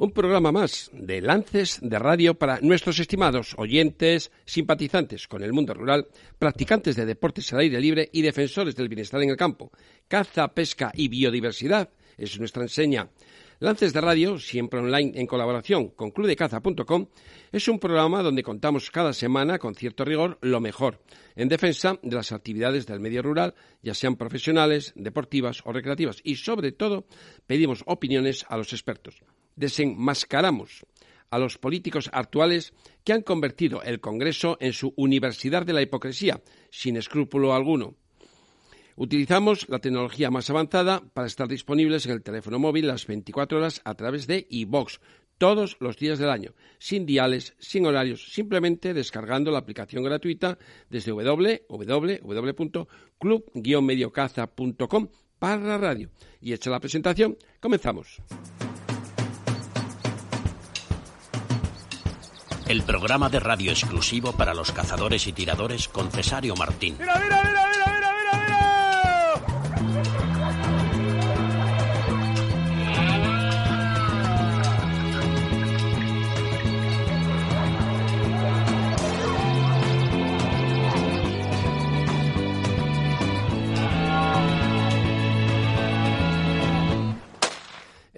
Un programa más de lances de radio para nuestros estimados oyentes, simpatizantes con el mundo rural, practicantes de deportes al aire libre y defensores del bienestar en el campo. Caza, pesca y biodiversidad es nuestra enseña. Lances de Radio, siempre online en colaboración con clubdecaza.com, es un programa donde contamos cada semana, con cierto rigor, lo mejor en defensa de las actividades del medio rural, ya sean profesionales, deportivas o recreativas, y sobre todo pedimos opiniones a los expertos desenmascaramos a los políticos actuales que han convertido el Congreso en su universidad de la hipocresía, sin escrúpulo alguno. Utilizamos la tecnología más avanzada para estar disponibles en el teléfono móvil las 24 horas a través de iVox, todos los días del año, sin diales, sin horarios, simplemente descargando la aplicación gratuita desde www.club-mediocaza.com para radio. Y hecha la presentación, comenzamos. El programa de radio exclusivo para los cazadores y tiradores con Cesario Martín. ¡Mira, mira, mira,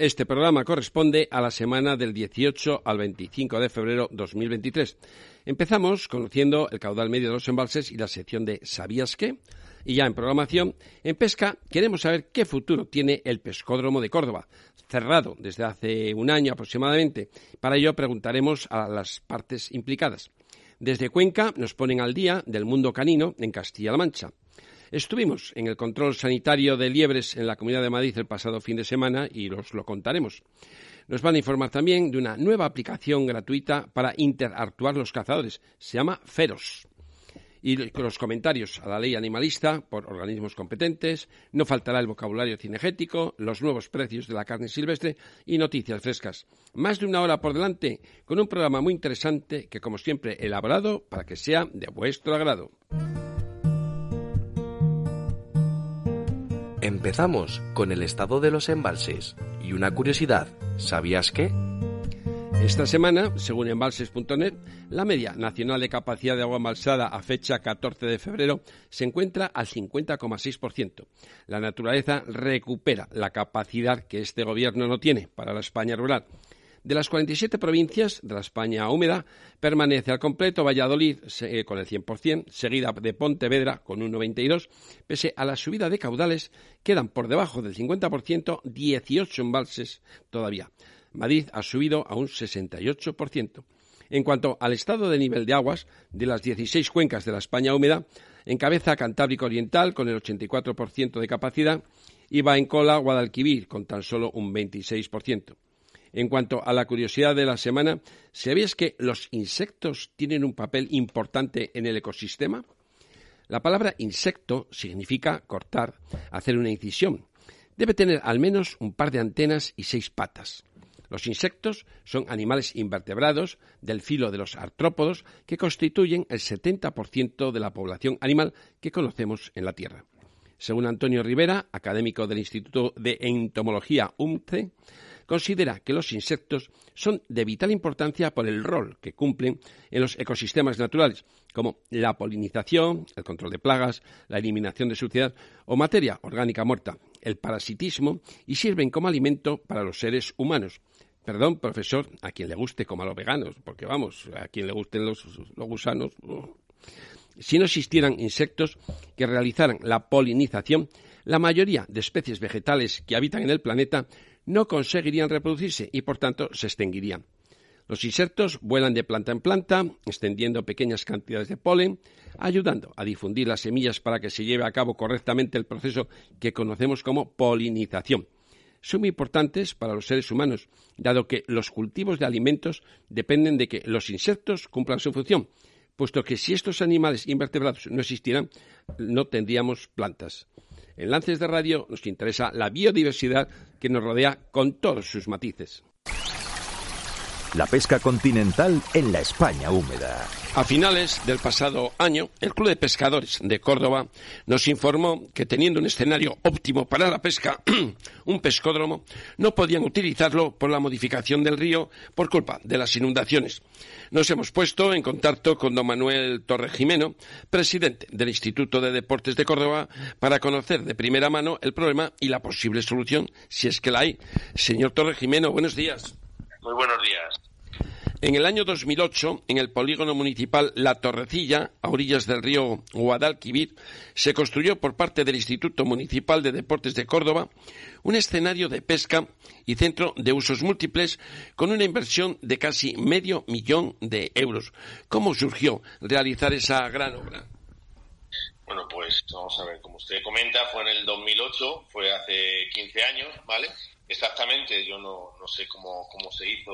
Este programa corresponde a la semana del 18 al 25 de febrero 2023. Empezamos conociendo el caudal medio de los embalses y la sección de ¿Sabías qué? Y ya en programación, en pesca, queremos saber qué futuro tiene el pescódromo de Córdoba, cerrado desde hace un año aproximadamente. Para ello preguntaremos a las partes implicadas. Desde Cuenca nos ponen al día del mundo canino en Castilla-La Mancha. Estuvimos en el control sanitario de liebres en la Comunidad de Madrid el pasado fin de semana y os lo contaremos. Nos van a informar también de una nueva aplicación gratuita para interactuar los cazadores. Se llama Feros. Y los comentarios a la ley animalista por organismos competentes, no faltará el vocabulario cinegético, los nuevos precios de la carne silvestre y noticias frescas. Más de una hora por delante con un programa muy interesante que, como siempre, elaborado para que sea de vuestro agrado. Empezamos con el estado de los embalses. Y una curiosidad, ¿sabías qué? Esta semana, según embalses.net, la media nacional de capacidad de agua embalsada a fecha 14 de febrero se encuentra al 50,6%. La naturaleza recupera la capacidad que este gobierno no tiene para la España rural. De las 47 provincias de la España húmeda, permanece al completo Valladolid eh, con el 100%, seguida de Pontevedra con un 92%. Pese a la subida de caudales, quedan por debajo del 50% 18 embalses todavía. Madrid ha subido a un 68%. En cuanto al estado de nivel de aguas, de las 16 cuencas de la España húmeda, encabeza Cantábrico Oriental con el 84% de capacidad y va en cola Guadalquivir con tan solo un 26%. En cuanto a la curiosidad de la semana, ¿sabías que los insectos tienen un papel importante en el ecosistema? La palabra insecto significa cortar, hacer una incisión. Debe tener al menos un par de antenas y seis patas. Los insectos son animales invertebrados del filo de los artrópodos que constituyen el 70% de la población animal que conocemos en la Tierra. Según Antonio Rivera, académico del Instituto de Entomología UMCE, considera que los insectos son de vital importancia por el rol que cumplen en los ecosistemas naturales, como la polinización, el control de plagas, la eliminación de suciedad o materia orgánica muerta, el parasitismo y sirven como alimento para los seres humanos. Perdón, profesor, a quien le guste como a los veganos, porque vamos, a quien le gusten los, gusanos. Si no existieran insectos que realizaran la polinización, la mayoría de especies vegetales que habitan en el planeta no conseguirían reproducirse y por tanto se extinguirían. Los insectos vuelan de planta en planta, extendiendo pequeñas cantidades de polen, ayudando a difundir las semillas para que se lleve a cabo correctamente el proceso que conocemos como polinización. Son muy importantes para los seres humanos, dado que los cultivos de alimentos dependen de que los insectos cumplan su función, puesto que si estos animales invertebrados no existieran, no tendríamos plantas. En Lances de Radio nos interesa la biodiversidad que nos rodea con todos sus matices. La pesca continental en la España húmeda. A finales del pasado año, el Club de Pescadores de Córdoba nos informó que teniendo un escenario óptimo para la pesca, un pescódromo, no podían utilizarlo por la modificación del río por culpa de las inundaciones. Nos hemos puesto en contacto con don Manuel Torrejimeno, presidente del Instituto de Deportes de Córdoba, para conocer de primera mano el problema y la posible solución, si es que la hay. Señor Torrejimeno, buenos días. Muy buenos días. En el año 2008, en el polígono municipal La Torrecilla, a orillas del río Guadalquivir, se construyó por parte del Instituto Municipal de Deportes de Córdoba un escenario de pesca y centro de usos múltiples con una inversión de casi medio millón de euros. ¿Cómo surgió realizar esa gran obra? Bueno, pues vamos a ver, como usted comenta, fue en el 2008, fue hace 15 años, ¿vale? Exactamente, yo no, no sé cómo, cómo se hizo,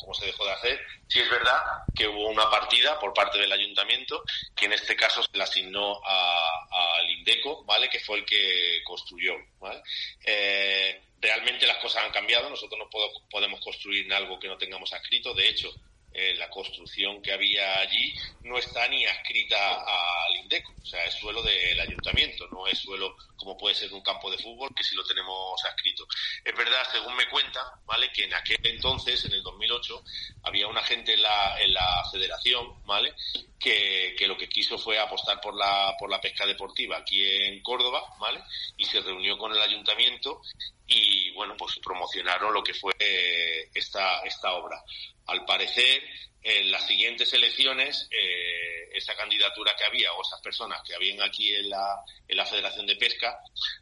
cómo se dejó de hacer. Sí es verdad que hubo una partida por parte del ayuntamiento que en este caso se la asignó al Indeco, ¿vale? Que fue el que construyó, ¿vale? Eh, realmente las cosas han cambiado, nosotros no podemos construir algo que no tengamos adscrito, de hecho, eh, la construcción que había allí no está ni adscrita al INDECO, o sea, es suelo del ayuntamiento, no es suelo como puede ser un campo de fútbol, que sí lo tenemos adscrito. Es verdad, según me cuenta, ¿vale? Que en aquel entonces, en el 2008, había una gente en la, en la federación, ¿vale? Que, que, lo que quiso fue apostar por la, por la pesca deportiva aquí en Córdoba, ¿vale? Y se reunió con el ayuntamiento y, bueno, pues promocionaron lo que fue eh, esta, esta obra. Al parecer, en las siguientes elecciones, eh, esa candidatura que había o esas personas que habían aquí en la, en la Federación de Pesca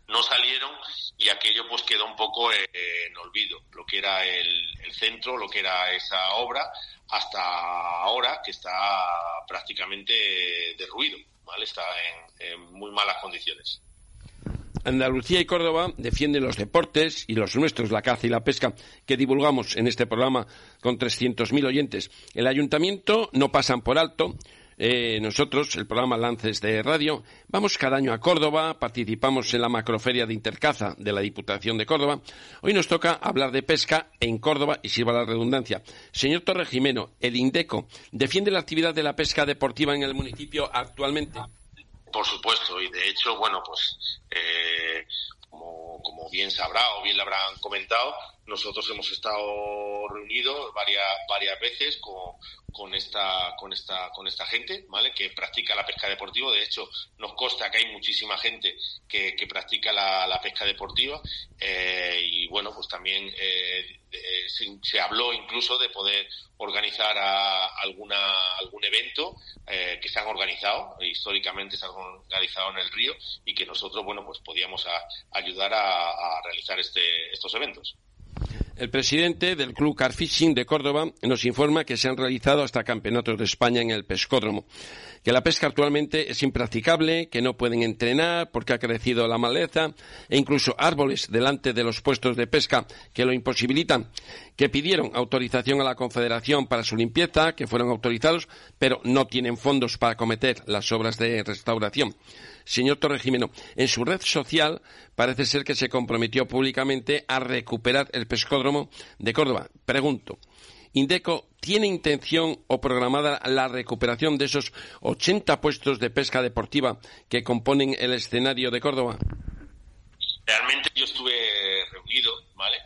no salieron y aquello pues quedó un poco eh, en olvido, lo que era el, centro, lo que era esa obra, hasta ahora que está prácticamente derruido, ¿vale? Está en muy malas condiciones. Andalucía y Córdoba defienden los deportes y los nuestros, la caza y la pesca, que divulgamos en este programa con 300.000 oyentes. El ayuntamiento no pasan por alto. Eh, nosotros, el programa Lances de Radio, vamos cada año a Córdoba, participamos en la macroferia de Intercaza de la Diputación de Córdoba. Hoy nos toca hablar de pesca en Córdoba y sirva la redundancia. Señor Torre Jimeno, el INDECO, ¿defiende la actividad de la pesca deportiva en el municipio actualmente? Por supuesto, y de hecho, bueno, pues eh, como, como, bien sabrá o bien le habrán comentado, nosotros hemos estado reunidos varias, varias veces con, con esta, con esta, con esta gente, ¿vale? Que practica la pesca deportiva. De hecho, nos consta que hay muchísima gente que, que practica la, la, pesca deportiva. Eh, y bueno, pues también eh, se, se, habló incluso de poder organizar a alguna, algún evento eh, que se han organizado, históricamente se han organizado en el río y que nosotros, bueno, pues podíamos ayudar a, a realizar este, estos eventos. El presidente del Club Carfishing de Córdoba nos informa que se han realizado hasta campeonatos de España en el pescódromo, que la pesca actualmente es impracticable, que no pueden entrenar porque ha crecido la maleza e incluso árboles delante de los puestos de pesca que lo imposibilitan, que pidieron autorización a la Confederación para su limpieza, que fueron autorizados, pero no tienen fondos para acometer las obras de restauración. Señor Torrejimeno, en su red social parece ser que se comprometió públicamente a recuperar el pescódromo de Córdoba. Pregunto, ¿Indeco tiene intención o programada la recuperación de esos 80 puestos de pesca deportiva que componen el escenario de Córdoba? Realmente yo estuve reunido, ¿vale?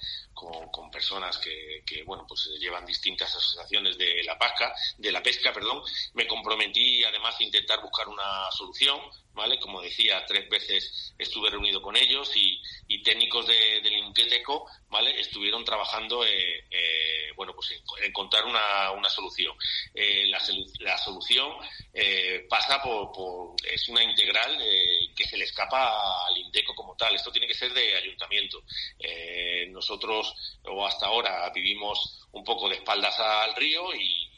Con, personas que, que, bueno, pues llevan distintas asociaciones de la pesca, de la pesca, perdón. Me comprometí además a intentar buscar una solución, ¿vale? Como decía, tres veces estuve reunido con ellos y, y técnicos de, del Inqueteco, ¿vale? Estuvieron trabajando, eh, eh, bueno, pues en, encontrar una, una solución. Eh, la, la, solución eh, pasa por, por, es una integral eh, que se le escapa al Indeco como tal. Esto tiene que ser de ayuntamiento. Eh, nosotros, o hasta ahora, vivimos un poco de espaldas al río y,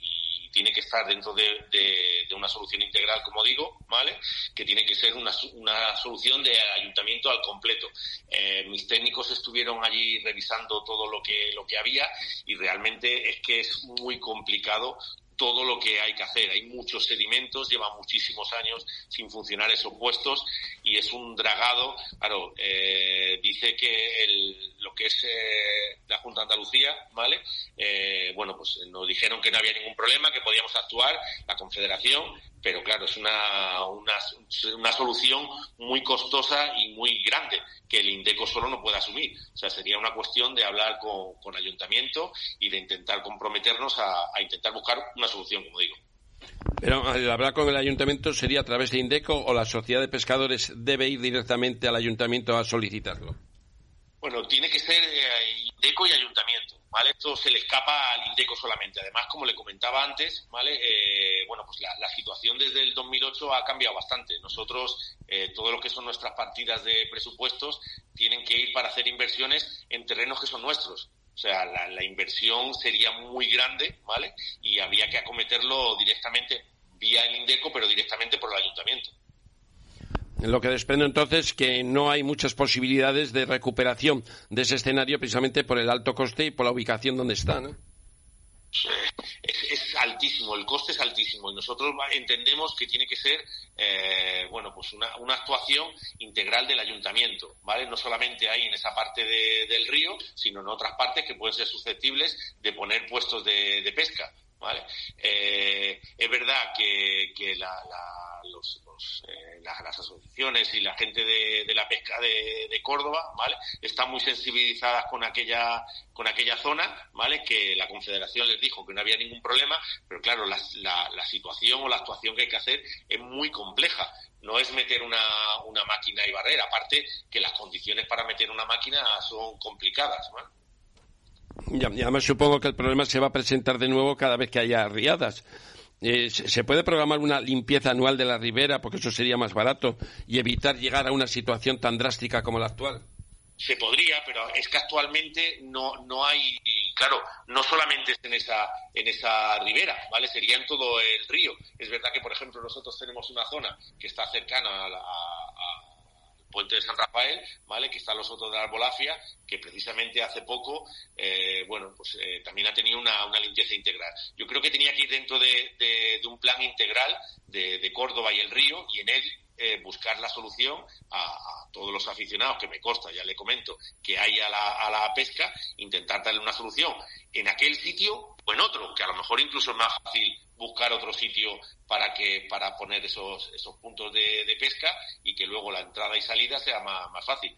tiene que estar dentro de, una solución integral, como digo, ¿vale? Que tiene que ser una, una solución de ayuntamiento al completo. Eh, mis técnicos estuvieron allí revisando todo lo que, lo que había y realmente es que es muy complicado todo lo que hay que hacer. Hay muchos sedimentos, llevan muchísimos años sin funcionar esos puestos y es un dragado. Claro, eh, dice que el, lo que es eh, la Junta de Andalucía, ¿vale? Eh, bueno, pues nos dijeron que no había ningún problema, que podíamos actuar, la Confederación, pero claro, es una, una, una solución muy costosa y muy grande que el INDECO solo no puede asumir. O sea, sería una cuestión de hablar con, con ayuntamiento y de intentar comprometernos a, a intentar buscar una solución, como digo. Pero al hablar con el ayuntamiento sería a través de Indeco o la sociedad de pescadores debe ir directamente al ayuntamiento a solicitarlo. Bueno, tiene que ser eh, Indeco y ayuntamiento, ¿vale? Esto se le escapa al Indeco solamente. Además, como le comentaba antes, ¿vale? Eh, bueno, pues la, situación desde el 2008 ha cambiado bastante. Nosotros, eh, todo lo que son nuestras partidas de presupuestos, tienen que ir para hacer inversiones en terrenos que son nuestros. O sea, la, la, inversión sería muy grande, ¿vale? Y habría que acometerlo directamente vía el INDECO, pero directamente por el ayuntamiento. Lo que desprende entonces que no hay muchas posibilidades de recuperación de ese escenario precisamente por el alto coste y por la ubicación donde está. Es, es, altísimo, el coste es altísimo y nosotros entendemos que tiene que ser, eh, bueno, pues una, actuación integral del ayuntamiento, ¿vale? No solamente hay en esa parte de, del río, sino en otras partes que pueden ser susceptibles de poner puestos de pesca, ¿vale? Eh, es verdad que, que la, la, los, los, eh, las, asociaciones y la gente de, de la pesca de, Córdoba, ¿vale? Están muy sensibilizadas con aquella, con aquella zona, ¿vale? Que la Confederación les dijo que no había ningún problema, pero claro, la, la, situación o la actuación que hay que hacer es muy compleja. No es meter una, una máquina y barrera, aparte que las condiciones para meter una máquina son complicadas, ¿vale? Y además supongo que el problema se va a presentar de nuevo cada vez que haya riadas. Eh, ¿Se puede programar una limpieza anual de la ribera porque eso sería más barato y evitar llegar a una situación tan drástica como la actual? Se podría, pero es que actualmente no, no hay, claro, no solamente es en esa, en esa ribera, ¿vale? Sería en todo el río. Es verdad que, por ejemplo, nosotros tenemos una zona que está cercana a, la, puente de San Rafael, ¿vale? Que está los otros de la Arbolafia, que precisamente hace poco, eh, bueno, pues eh, también ha tenido una, una, limpieza integral. Yo creo que tenía que ir dentro de, de, un plan integral de, Córdoba y el río y en él eh, buscar la solución a, a, todos los aficionados, que me consta, ya le comento, que hay a la, a la pesca, intentar darle una solución en aquel sitio o en otro, que a lo mejor incluso es más fácil buscar otro sitio para que para poner esos, esos puntos de, de pesca y que luego la entrada y salida sea más, más fácil.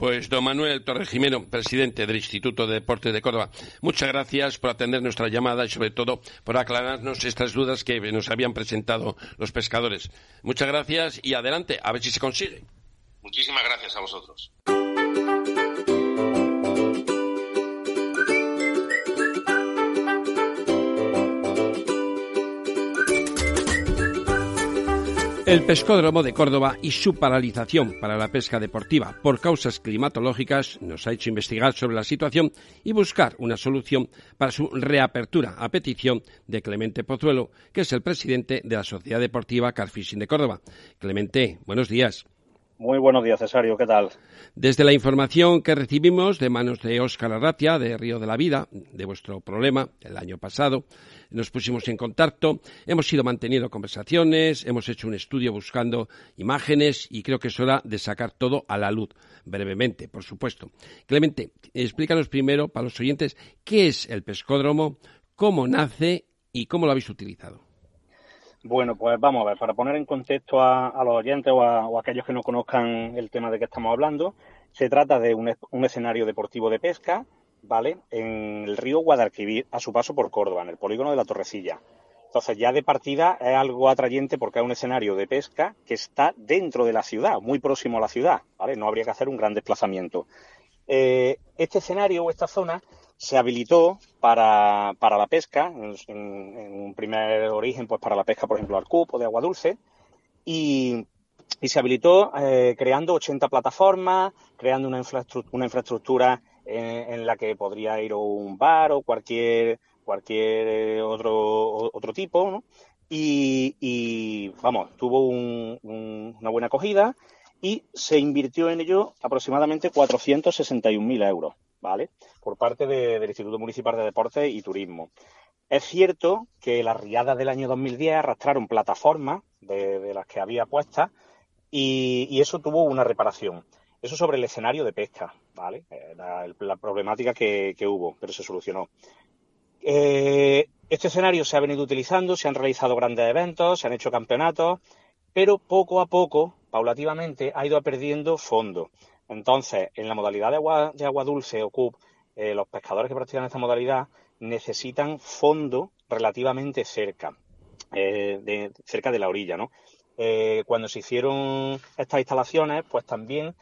Pues don Manuel Torrejimeno, presidente del Instituto de Deportes de Córdoba, muchas gracias por atender nuestra llamada y sobre todo por aclararnos estas dudas que nos habían presentado los pescadores. Muchas gracias y adelante, a ver si se consigue. Muchísimas gracias a vosotros. El pescódromo de Córdoba y su paralización para la pesca deportiva por causas climatológicas nos ha hecho investigar sobre la situación y buscar una solución para su reapertura a petición de Clemente Pozuelo, que es el presidente de la Sociedad Deportiva Carfishing de Córdoba. Clemente, buenos días. Muy buenos días, Cesario. ¿Qué tal? Desde la información que recibimos de manos de Óscar Arratia, de Río de la Vida, de vuestro problema el año pasado, nos pusimos en contacto, hemos ido manteniendo conversaciones, hemos hecho un estudio buscando imágenes y creo que es hora de sacar todo a la luz, brevemente, por supuesto. Clemente, explícanos primero, para los oyentes, qué es el pescódromo, cómo nace y cómo lo habéis utilizado. Bueno, pues vamos a ver, para poner en contexto a, los oyentes o a, o aquellos que no conozcan el tema de que estamos hablando, se trata de un, un, escenario deportivo de pesca, ¿vale? En el río Guadalquivir, a su paso por Córdoba, en el polígono de la Torrecilla. Entonces, ya de partida es algo atrayente porque es un escenario de pesca que está dentro de la ciudad, muy próximo a la ciudad, ¿vale? No habría que hacer un gran desplazamiento. Eh, este escenario o esta zona se habilitó para, para la pesca, en, un primer origen, pues para la pesca, por ejemplo, al cupo de agua dulce, y, y se habilitó eh, creando 80 plataformas, creando una infraestructura, una infraestructura en, la que podría ir un bar o cualquier, cualquier otro, otro tipo, ¿no? Y, y, vamos, tuvo un, una buena acogida y se invirtió en ello aproximadamente 461.000 euros. ¿vale? Por parte de, del Instituto Municipal de Deportes y Turismo. Es cierto que las riadas del año 2010 arrastraron plataformas de, las que había puestas y, eso tuvo una reparación. Eso sobre el escenario de pesca, ¿vale? La, problemática que, hubo, pero se solucionó. Eh, este escenario se ha venido utilizando, se han realizado grandes eventos, se han hecho campeonatos, pero poco a poco, paulativamente, ha ido perdiendo fondo. Entonces, en la modalidad de agua, de agua dulce o CUP, eh, los pescadores que practican esta modalidad necesitan fondo relativamente cerca, eh, de, cerca de la orilla, ¿no? Eh, cuando se hicieron estas instalaciones, pues también,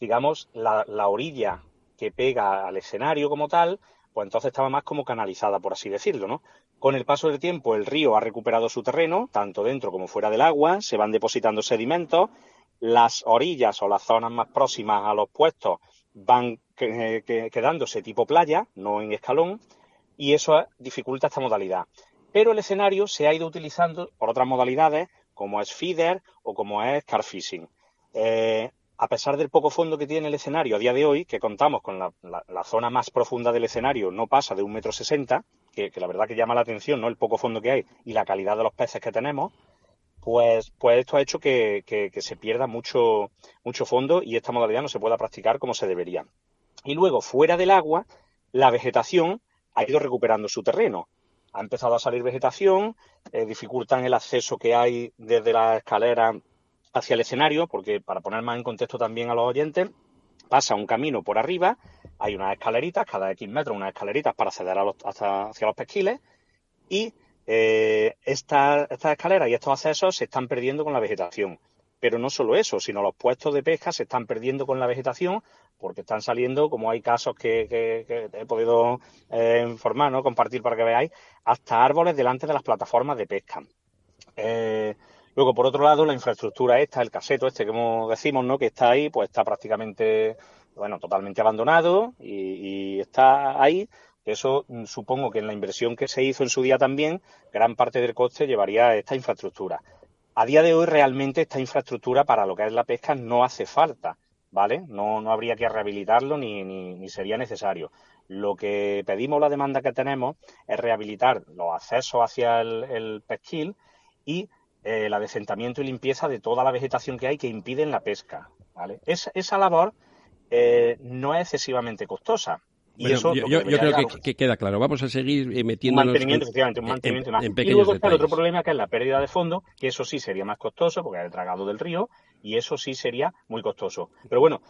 digamos, la, la, orilla que pega al escenario como tal, pues entonces estaba más como canalizada, por así decirlo, ¿no? Con el paso del tiempo, el río ha recuperado su terreno, tanto dentro como fuera del agua, se van depositando sedimentos, las orillas o las zonas más próximas a los puestos van quedándose tipo playa, no en escalón, y eso dificulta esta modalidad. Pero el escenario se ha ido utilizando por otras modalidades, como es feeder o como es car fishing. Eh, a pesar del poco fondo que tiene el escenario a día de hoy, que contamos con la, zona más profunda del escenario, no pasa de un metro sesenta, que, la verdad que llama la atención, ¿no? El poco fondo que hay y la calidad de los peces que tenemos, pues, pues esto ha hecho que, que, se pierda mucho, mucho fondo y esta modalidad no se pueda practicar como se debería. Y luego, fuera del agua, la vegetación ha ido recuperando su terreno. Ha empezado a salir vegetación, eh, dificultan el acceso que hay desde la escalera hacia el escenario, porque para poner más en contexto también a los oyentes, pasa un camino por arriba, hay unas escaleritas, cada X metros unas escaleritas para acceder a los, hacia los pesquiles, y eh, estas escaleras y estos accesos se están perdiendo con la vegetación. Pero no solo eso, sino los puestos de pesca se están perdiendo con la vegetación porque están saliendo, como hay casos que, he podido eh, informar, ¿no? compartir para que veáis, hasta árboles delante de las plataformas de pesca. Eh, Luego, por otro lado, la infraestructura esta, el caseto este que decimos, ¿no? Que está ahí, pues está prácticamente, bueno, totalmente abandonado y, está ahí. Eso mm, supongo que en la inversión que se hizo en su día también, gran parte del coste llevaría a esta infraestructura. A día de hoy, realmente, esta infraestructura para lo que es la pesca no hace falta, ¿vale? No, no habría que rehabilitarlo ni, ni, sería necesario. Lo que pedimos, la demanda que tenemos, es rehabilitar los accesos hacia el, el pesquil y el adesentamiento y limpieza de toda la vegetación que hay que impiden la pesca. ¿vale? esa labor eh, no es excesivamente costosa. Y eso yo, creo que, queda claro. Vamos a seguir eh, metiéndonos... Un mantenimiento, efectivamente, un mantenimiento más. y luego está el otro problema que es la pérdida de fondo, que eso sí sería más costoso porque es el tragado del río y eso sí sería muy costoso. Pero bueno,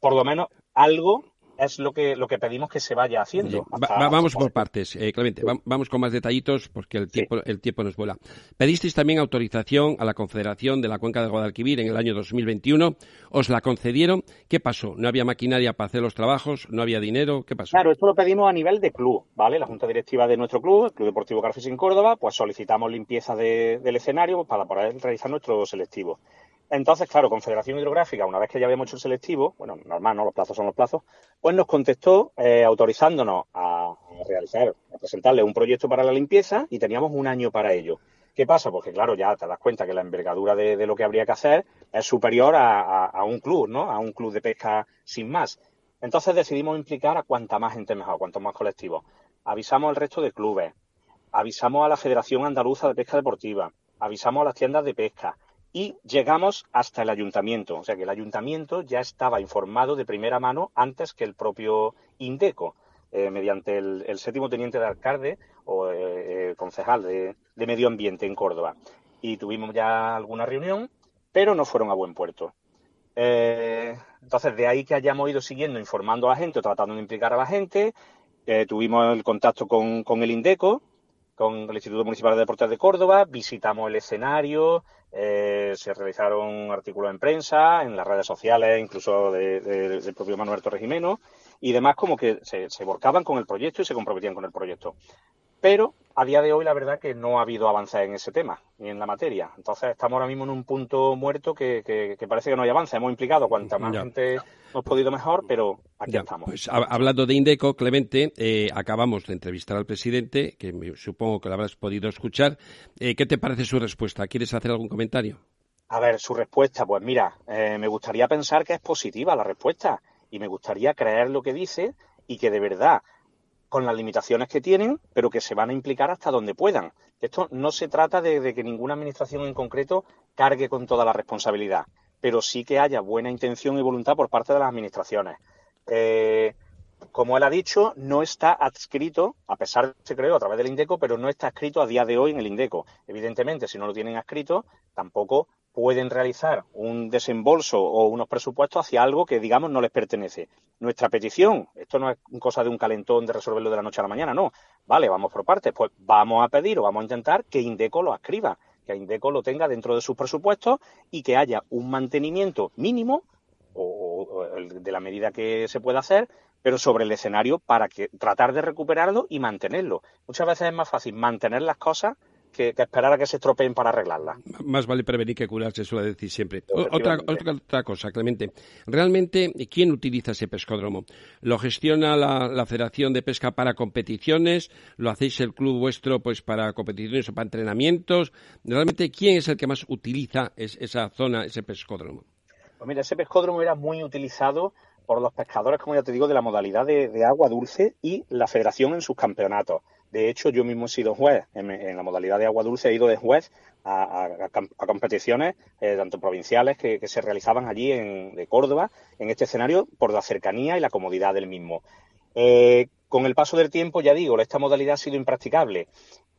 por lo menos algo es lo que, lo que pedimos que se vaya haciendo. vamos por partes, eh, Clemente. vamos con más detallitos porque el tiempo, el tiempo nos vuela. Pedisteis también autorización a la Confederación de la Cuenca de Guadalquivir en el año 2021. ¿Os la concedieron? ¿Qué pasó? ¿No había maquinaria para hacer los trabajos? ¿No había dinero? ¿Qué pasó? Claro, esto lo pedimos a nivel de club, ¿vale? La Junta Directiva de nuestro club, el Club Deportivo en Córdoba, pues solicitamos limpieza del escenario para poder realizar nuestro selectivo. Entonces, claro, Confederación Hidrográfica, una vez que ya habíamos hecho el selectivo, bueno, normal, ¿no? Los plazos son los plazos, pues nos contestó eh, autorizándonos a, realizar, a presentarle un proyecto para la limpieza y teníamos un año para ello. ¿Qué pasa? Porque claro, ya te das cuenta que la envergadura de, lo que habría que hacer es superior a, un club, ¿no? A un club de pesca sin más. Entonces decidimos implicar a cuanta más gente mejor, a cuantos más colectivos. Avisamos al resto de clubes, avisamos a la Federación Andaluza de Pesca Deportiva, avisamos a las tiendas de pesca, y llegamos hasta el ayuntamiento. O sea que el ayuntamiento ya estaba informado de primera mano antes que el propio Indeco, eh, mediante el, séptimo teniente de alcalde o eh, eh, concejal de, medio ambiente en Córdoba. Y tuvimos ya alguna reunión, pero no fueron a buen puerto. entonces, de ahí que hayamos ido siguiendo informando a la gente tratando de implicar a la gente, tuvimos el contacto con, con el Indeco, con el Instituto Municipal de Deportes de Córdoba, visitamos el escenario, eh, se realizaron artículos en prensa, en las redes sociales, incluso del propio Manuel Torres Jimeno, y demás como que se, se volcaban con el proyecto y se comprometían con el proyecto. Pero a día de hoy la verdad que no ha habido avance en ese tema ni en la materia. Entonces estamos ahora mismo en un punto muerto que, parece que no hay avance. Hemos implicado cuanta más gente hemos podido mejor, pero aquí estamos. Pues, hablando de Indeco, Clemente, eh, acabamos de entrevistar al presidente, que supongo que lo habrás podido escuchar. Eh, ¿Qué te parece su respuesta? ¿Quieres hacer algún comentario? A ver, su respuesta, pues mira, eh, me gustaría pensar que es positiva la respuesta y me gustaría creer lo que dice y que de verdad con las limitaciones que tienen, pero que se van a implicar hasta donde puedan. Esto no se trata de, que ninguna administración en concreto cargue con toda la responsabilidad, pero sí que haya buena intención y voluntad por parte de las administraciones. Eh, como él ha dicho, no está adscrito, a pesar se creó a través del INDECO, pero no está escrito a día de hoy en el INDECO. Evidentemente, si no lo tienen adscrito, tampoco pueden realizar un desembolso o unos presupuestos hacia algo que, digamos, no les pertenece. Nuestra petición, esto no es cosa de un calentón de resolverlo de la noche a la mañana, no. Vale, vamos por partes, pues vamos a pedir o vamos a intentar que Indeco lo escriba, que Indeco lo tenga dentro de sus presupuestos y que haya un mantenimiento mínimo o, de la medida que se pueda hacer, pero sobre el escenario para que tratar de recuperarlo y mantenerlo. Muchas veces es más fácil mantener las cosas que, esperar a que se estropeen para arreglarla. Más vale prevenir que curar, se suele decir siempre. Otra, otra, cosa, Clemente. ¿Realmente quién utiliza ese pescódromo? ¿Lo gestiona la, Federación de Pesca para competiciones? ¿Lo hacéis el club vuestro pues para competiciones o para entrenamientos? ¿Realmente quién es el que más utiliza esa zona, ese pescódromo? Pues mira, ese pescódromo era muy utilizado por los pescadores, como ya te digo, de la modalidad de agua dulce y la federación en sus campeonatos. De hecho, yo mismo he sido juez en, la modalidad de agua dulce, he ido de juez a, competiciones eh, tanto provinciales que, se realizaban allí en de Córdoba, en este escenario, por la cercanía y la comodidad del mismo. Eh, con el paso del tiempo, ya digo, esta modalidad ha sido impracticable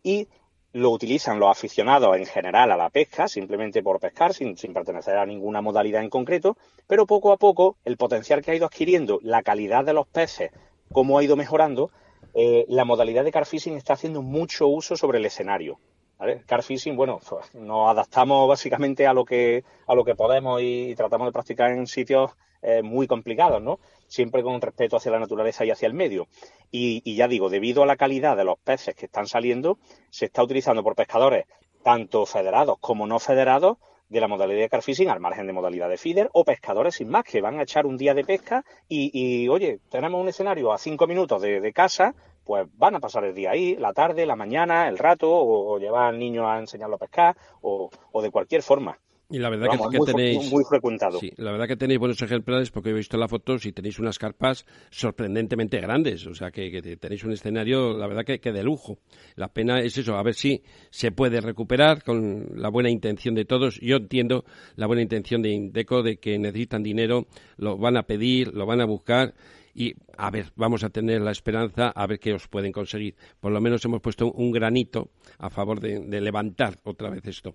y lo utilizan los aficionados en general a la pesca, simplemente por pescar, sin, sin, pertenecer a ninguna modalidad en concreto, pero poco a poco el potencial que ha ido adquiriendo, la calidad de los peces, cómo ha ido mejorando, eh, la modalidad de carfishing está haciendo mucho uso sobre el escenario. ¿vale? Carfishing, bueno, pues, nos adaptamos básicamente a lo que, a lo que podemos y, tratamos de practicar en sitios eh, muy complicados, ¿no? Siempre con respeto hacia la naturaleza y hacia el medio. Y, y ya digo, debido a la calidad de los peces que están saliendo, se está utilizando por pescadores tanto federados como no federados de la modalidad de carfishing al margen de modalidad de feeder o pescadores sin más que van a echar un día de pesca y, oye, tenemos un escenario a cinco minutos de, casa, pues van a pasar el día ahí, la tarde, la mañana, el rato, o, llevar al niño a enseñarlo a pescar, o de cualquier forma. Y la verdad que, tenéis muy frecuentado. Sí, la verdad que tenéis buenos ejemplares porque he visto las fotos y tenéis unas carpas sorprendentemente grandes, o sea que, tenéis un escenario, la verdad que, que, de lujo. La pena es eso, a ver si se puede recuperar con la buena intención de todos. Yo entiendo la buena intención de Indeco de que necesitan dinero, lo van a pedir, lo van a buscar y a ver, vamos a tener la esperanza a ver qué os pueden conseguir. Por lo menos hemos puesto un granito a favor de, levantar otra vez esto.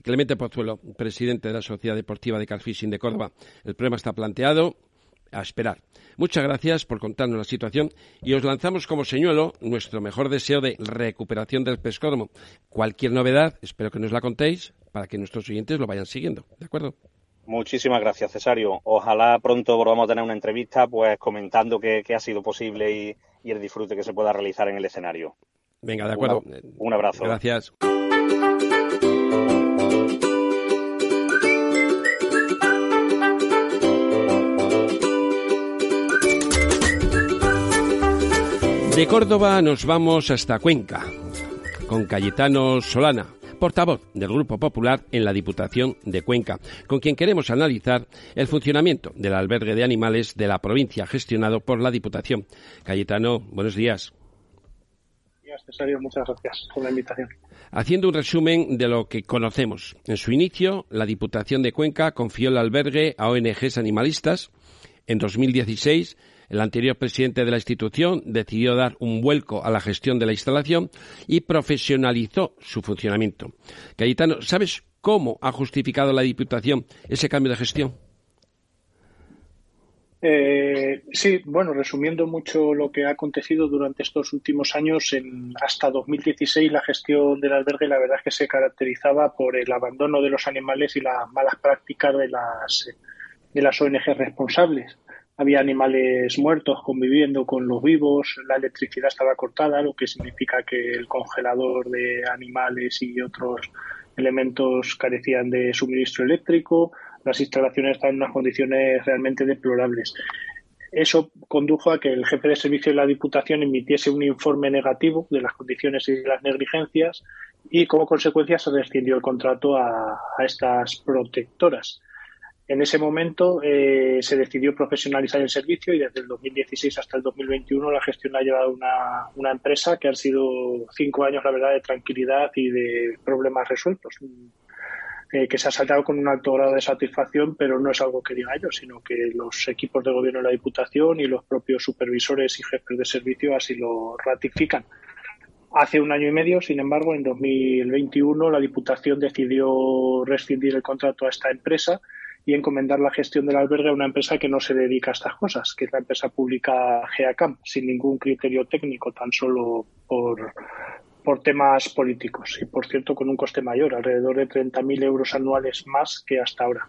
Clemente Pozuelo, presidente de la Sociedad Deportiva de Carfishing de Córdoba. El problema está planteado, a esperar. Muchas gracias por contarnos la situación y os lanzamos como señuelo nuestro mejor deseo de recuperación del pescódromo. Cualquier novedad, espero que nos la contéis para que nuestros oyentes lo vayan siguiendo. ¿De acuerdo? Muchísimas gracias, Cesario. Ojalá pronto volvamos a tener una entrevista pues comentando qué, ha sido posible y, el disfrute que se pueda realizar en el escenario. Venga, de acuerdo. un abrazo. Gracias. De Córdoba nos vamos hasta Cuenca, con Cayetano Solana, portavoz del Grupo Popular en la Diputación de Cuenca, con quien queremos analizar el funcionamiento del albergue de animales de la provincia gestionado por la Diputación. Cayetano, buenos días. Cesario, muchas gracias por la invitación. Haciendo un resumen de lo que conocemos. En su inicio, la Diputación de Cuenca confió el albergue a ONGs animalistas. En 2016 el anterior presidente de la institución decidió dar un vuelco a la gestión de la instalación y profesionalizó su funcionamiento. Cayetano, ¿sabes cómo ha justificado la Diputación ese cambio de gestión? Eh, sí, bueno, resumiendo mucho lo que ha acontecido durante estos últimos años, en, hasta 2016 la gestión del albergue la verdad es que se caracterizaba por el abandono de los animales y las malas prácticas de las, de las ONG responsables había animales muertos conviviendo con los vivos, la electricidad estaba cortada, lo que significa que el congelador de animales y otros elementos carecían de suministro eléctrico, las instalaciones estaban en unas condiciones realmente deplorables. Eso condujo a que el jefe de servicio de la Diputación emitiese un informe negativo de las condiciones y de las negligencias y como consecuencia se rescindió el contrato a estas protectoras. En ese momento eh, se decidió profesionalizar el servicio y desde el 2016 hasta el 2021 la gestión ha llevado una, una empresa que han sido cinco años, la verdad, de tranquilidad y de problemas resueltos. Eh, que se ha saltado con un alto grado de satisfacción, pero no es algo que diga yo, sino que los equipos de gobierno de la Diputación y los propios supervisores y jefes de servicio así lo ratifican. Hace un año y medio, sin embargo, en 2021, la Diputación decidió rescindir el contrato a esta empresa y encomendar la gestión del albergue a una empresa que no se dedica a estas cosas, que es la empresa pública GEACAM, sin ningún criterio técnico, tan solo por, por temas políticos y, por cierto, con un coste mayor, alrededor de 30.000 euros anuales más que hasta ahora.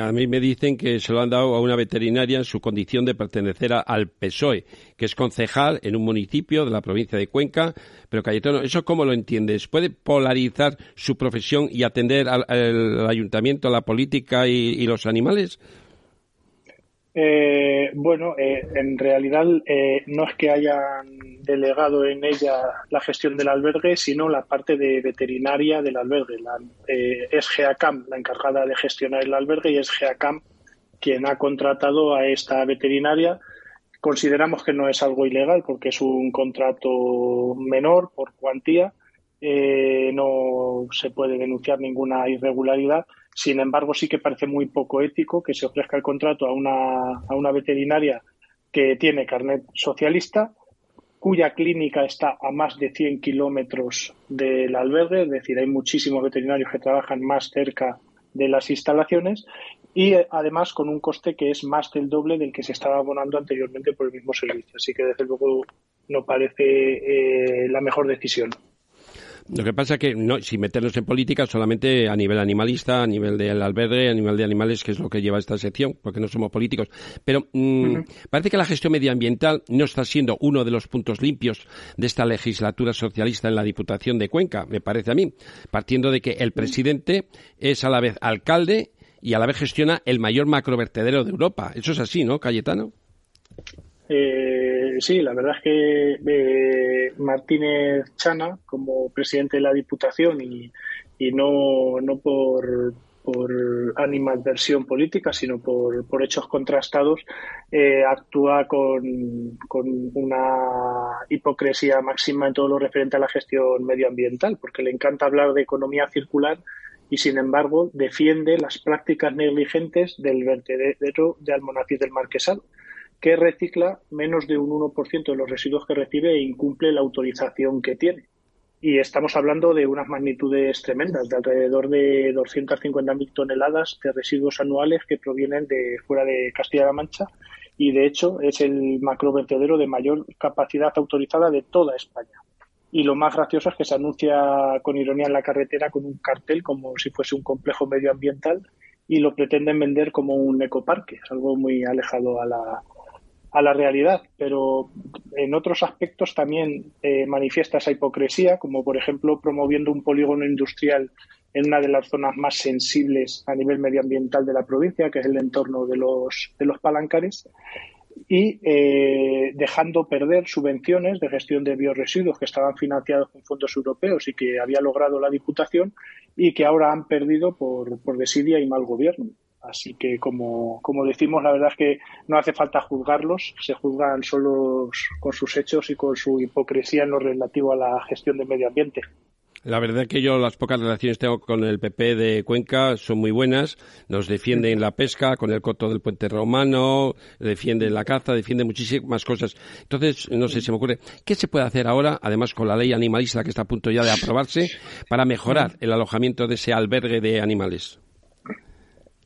A mí me dicen que se lo han dado a una veterinaria en su condición de pertenecer al PSOE, que es concejal en un municipio de la provincia de Cuenca. Pero Cayetano, ¿eso cómo lo entiendes? ¿Puede polarizar su profesión y atender al, ayuntamiento, a la política y los animales? Eh, bueno, eh, en realidad eh, no es que hayan delegado en ella la gestión del albergue, sino la parte de veterinaria del albergue. La, es GEACAM la encargada de gestionar el albergue y es GEACAM quien ha contratado a esta veterinaria. Consideramos que no es algo ilegal porque es un contrato menor por cuantía. no se puede denunciar ninguna irregularidad sin embargo, sí que parece muy poco ético que se ofrezca el contrato a una, a una veterinaria que tiene carnet socialista, cuya clínica está a más de 100 kilómetros del albergue, es decir, hay muchísimos veterinarios que trabajan más cerca de las instalaciones y eh, además con un coste que es más del doble del que se estaba abonando anteriormente por el mismo servicio. Así que desde luego no parece eh, la mejor decisión. Lo que pasa es que no, si meternos en política solamente a nivel animalista, a nivel del albergue, a nivel de animales, que es lo que lleva esta sección, porque no somos políticos. Pero mm, parece que la gestión medioambiental no está siendo uno de los puntos limpios de esta legislatura socialista en la Diputación de Cuenca, me parece a mí, partiendo de que el presidente es a la vez alcalde y a la vez gestiona el mayor macrovertedero de Europa. Eso es así, ¿no, Cayetano? Eh, sí, la verdad es que eh, Martínez Chana, como presidente de la Diputación y, no, no por, por animadversión política, sino por, por hechos contrastados, eh, actúa con, con, una hipocresía máxima en todo lo referente a la gestión medioambiental, porque le encanta hablar de economía circular y, sin embargo, defiende las prácticas negligentes del vertedero de Almonacid del Marquesado que recicla menos de un 1% de los residuos que recibe e incumple la autorización que tiene. Y estamos hablando de unas magnitudes tremendas, de alrededor de 250.000 toneladas de residuos anuales que provienen de fuera de Castilla-La Mancha y, de hecho, es el macrovertedero de mayor capacidad autorizada de toda España. Y lo más gracioso es que se anuncia con ironía en la carretera con un cartel como si fuese un complejo medioambiental y lo pretenden vender como un ecoparque, algo muy alejado a la, a la realidad, pero en otros aspectos también eh, manifiesta esa hipocresía, como por ejemplo promoviendo un polígono industrial en una de las zonas más sensibles a nivel medioambiental de la provincia, que es el entorno de los, de los palancares, y eh, dejando perder subvenciones de gestión de bioresiduos que estaban financiados con fondos europeos y que había logrado la Diputación y que ahora han perdido por, por desidia y mal gobierno. Así que, como, como decimos, la verdad es que no hace falta juzgarlos, se juzgan solo con sus hechos y con su hipocresía en lo relativo a la gestión del medio ambiente. La verdad es que yo las pocas relaciones tengo con el PP de Cuenca son muy buenas. Nos defienden la pesca con el coto del puente romano, defienden la caza, defienden muchísimas cosas. Entonces, no sé, se me ocurre, ¿qué se puede hacer ahora, además con la ley animalista que está a punto ya de aprobarse, para mejorar el alojamiento de ese albergue de animales?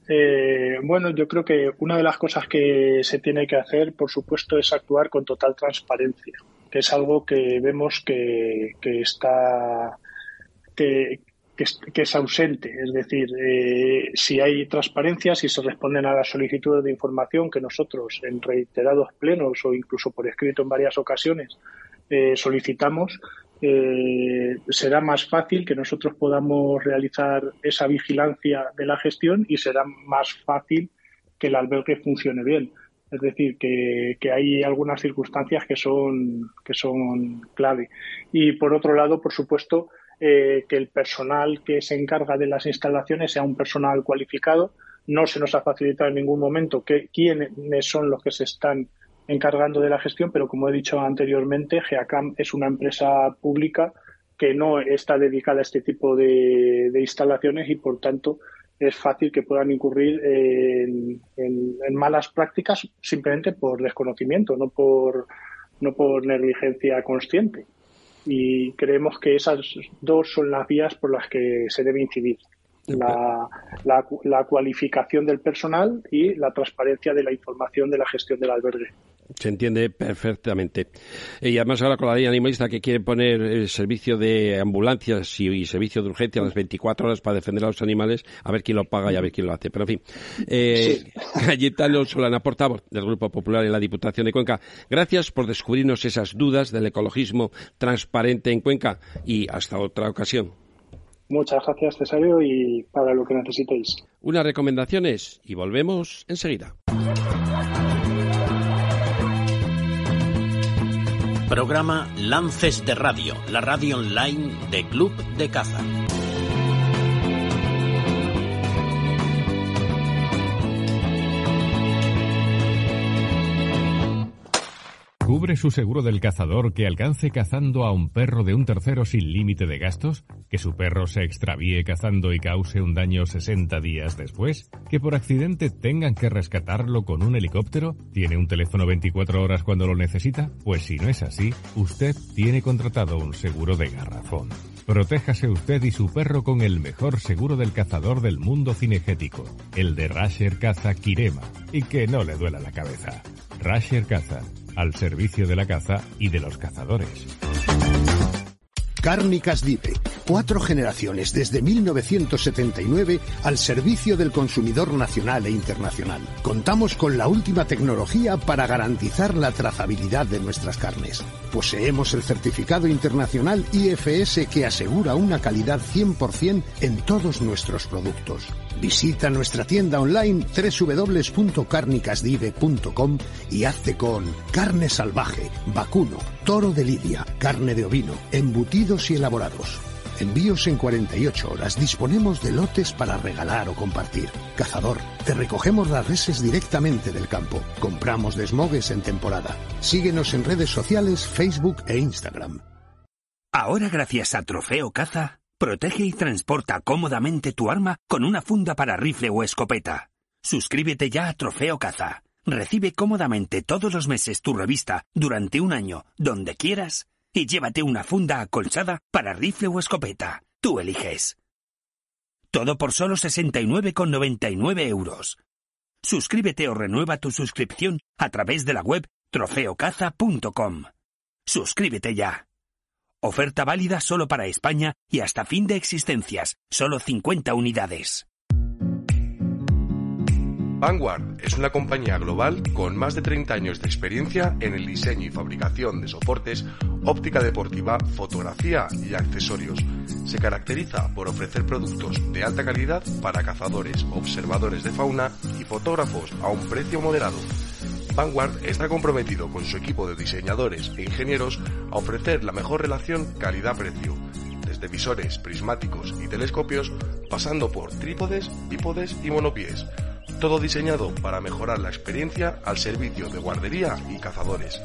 Eh, bueno, yo creo que una de las cosas que se tiene que hacer, por supuesto, es actuar con total transparencia, que es algo que vemos que, está que, es, ausente. Es decir, eh, si hay transparencia, si se responden a las solicitudes de información que nosotros en reiterados plenos o incluso por escrito en varias ocasiones eh, solicitamos, eh, será más fácil que nosotros podamos realizar esa vigilancia de la gestión y será más fácil que el albergue funcione bien. Es decir, que, hay algunas circunstancias que son, que son clave. Y por otro lado, por supuesto, eh, que el personal que se encarga de las instalaciones sea un personal cualificado, no se nos ha facilitado en ningún momento que, quiénes son los que se están encargando de la gestión, pero como he dicho anteriormente, GEACAM es una empresa pública que no está dedicada a este tipo de, instalaciones y, por tanto, es fácil que puedan incurrir en, malas prácticas simplemente por desconocimiento, no por, no por negligencia consciente. Y creemos que esas dos son las vías por las que se debe incidir. La, la, la, cualificación del personal y la transparencia de la información de la gestión del albergue. Se entiende perfectamente. Y además ahora con la ley animalista que quiere poner el servicio de ambulancias y, servicio de urgencia a las 24 horas para defender a los animales, a ver quién lo paga y a ver quién lo hace. Pero en fin, eh, Cayetano Solana, portavoz del Grupo Popular en la Diputación de Cuenca, gracias por descubrirnos esas dudas del ecologismo transparente en Cuenca y hasta otra ocasión. Muchas gracias, Cesario, y para lo que necesitéis. Unas recomendaciones y volvemos enseguida. Programa Lances de Radio, la radio online de Club de Caza. ¿Cubre su seguro del cazador que alcance cazando a un perro de un tercero sin límite de gastos? ¿Que su perro se extravíe cazando y cause un daño 60 días después? ¿Que por accidente tengan que rescatarlo con un helicóptero? ¿Tiene un teléfono 24 horas cuando lo necesita? Pues si no es así, usted tiene contratado un seguro de garrafón. Protéjase usted y su perro con el mejor seguro del cazador del mundo cinegético, el de Rasher Caza Kirema, y que no le duela la cabeza. Rasher Caza, al servicio de la caza y de los cazadores. Cárnicas Dive. Cuatro generaciones desde 1979 al servicio del consumidor nacional e internacional. Contamos con la última tecnología para garantizar la trazabilidad de nuestras carnes. Poseemos el certificado internacional IFS que asegura una calidad 100% en todos nuestros productos. Visita nuestra tienda online www.carnicasdive.com y hazte con carne salvaje, vacuno, toro de lidia, carne de ovino, embutidos y elaborados. Envíos en 48 horas. Disponemos de lotes para regalar o compartir. Cazador, te recogemos las reses directamente del campo. Compramos desmogues en temporada. Síguenos en redes sociales, Facebook e Instagram. Ahora gracias a Trofeo Caza, protege y transporta cómodamente tu arma con una funda para rifle o escopeta. Suscríbete ya a Trofeo Caza. Recibe cómodamente todos los meses tu revista durante un año, donde quieras y llévate una funda acolchada para rifle o escopeta. Tú eliges. Todo por solo 69,99 euros. Suscríbete o renueva tu suscripción a través de la web trofeocaza.com. Suscríbete ya. Oferta válida solo para España y hasta fin de existencias, solo 50 unidades. Vanguard es una compañía global con más de 30 años de experiencia en el diseño y fabricación de soportes, óptica deportiva, fotografía y accesorios. Se caracteriza por ofrecer productos de alta calidad para cazadores, observadores de fauna y fotógrafos a un precio moderado. Vanguard está comprometido con su equipo de diseñadores e ingenieros a ofrecer la mejor relación calidad-precio, desde visores, prismáticos y telescopios, pasando por trípodes, bípodes y monopiés todo diseñado para mejorar la experiencia al servicio de guardería y cazadores.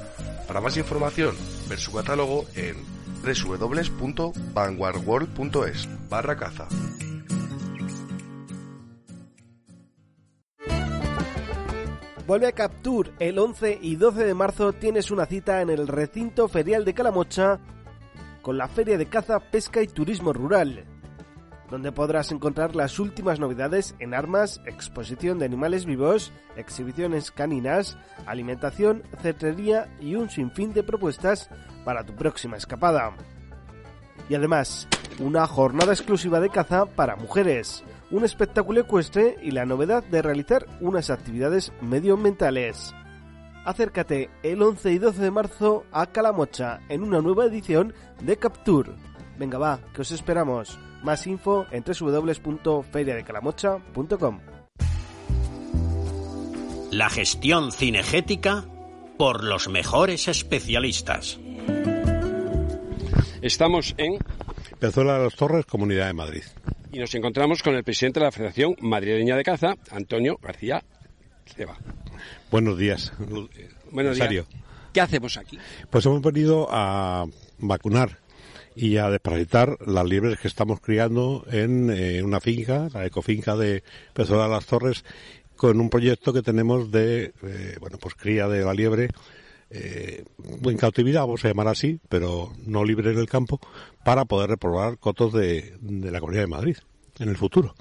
Para más información, ver su catálogo en www.vanguardworld.es barra caza. Vuelve a Capture. El 11 y 12 de marzo tienes una cita en el recinto ferial de Calamocha con la Feria de Caza, Pesca y Turismo Rural donde podrás encontrar las últimas novedades en armas, exposición de animales vivos, exhibiciones caninas, alimentación, cetrería y un sinfín de propuestas para tu próxima escapada. Y además, una jornada exclusiva de caza para mujeres, un espectáculo ecuestre y la novedad de realizar unas actividades medioambientales. Acércate el 11 y 12 de marzo a Calamocha en una nueva edición de Capture. Venga va, que os esperamos. Más info en www.feriadecalamocha.com. La gestión cinegética por los mejores especialistas. Estamos en Pezuela de los Torres, Comunidad de Madrid. Y nos encontramos con el presidente de la Federación Madrileña de Caza, Antonio García Ceba. Buenos días. Buenos días. ¿Qué hacemos aquí? Pues hemos venido a vacunar y a desparasitar las liebres que estamos criando en eh, una finca, la ecofinca de Pezola de las Torres, con un proyecto que tenemos de, eh, bueno, pues cría de la liebre eh, en cautividad, vamos a llamar así, pero no libre en el campo, para poder reprobar cotos de, la Comunidad de Madrid en el futuro.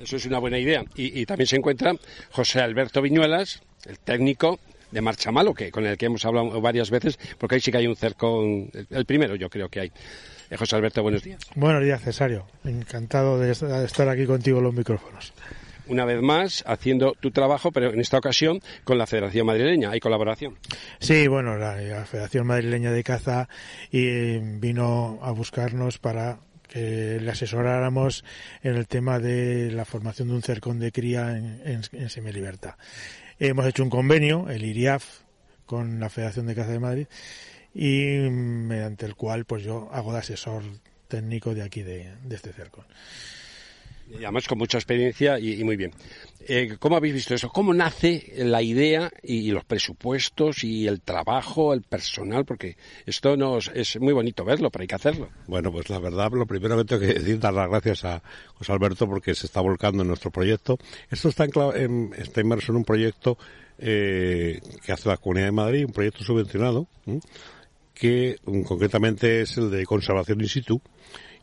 Eso es una buena idea. Y, también se encuentra José Alberto Viñuelas, el técnico de Marcha Malo, que, con el que hemos hablado varias veces, porque ahí sí que hay un cerco, el primero yo creo que hay. Eh, José Alberto, buenos días. Buenos días, Cesario. Encantado de estar aquí contigo en los micrófonos una vez más haciendo tu trabajo, pero en esta ocasión con la Federación Madrileña. ¿Hay colaboración? Sí, bueno, la, Federación Madrileña de Caza y vino a buscarnos para que le asesoráramos en el tema de la formación de un cercón de cría en, en, semilibertad. Hemos hecho un convenio, el IRIAF, con la Federación de Caza de Madrid, y mediante el cual pues yo hago de asesor técnico de aquí de, de este cercón además con mucha experiencia y, muy bien. Eh, ¿Cómo habéis visto eso? ¿Cómo nace la idea y, los presupuestos y el trabajo, el personal? Porque esto nos, es muy bonito verlo, pero hay que hacerlo. Bueno, pues la verdad, lo primero que tengo que decir, dar las gracias a José Alberto porque se está volcando en nuestro proyecto. Esto está, en, está inmerso en un proyecto eh, que hace la Comunidad de Madrid, un proyecto subvencionado, que mm, concretamente es el de conservación in situ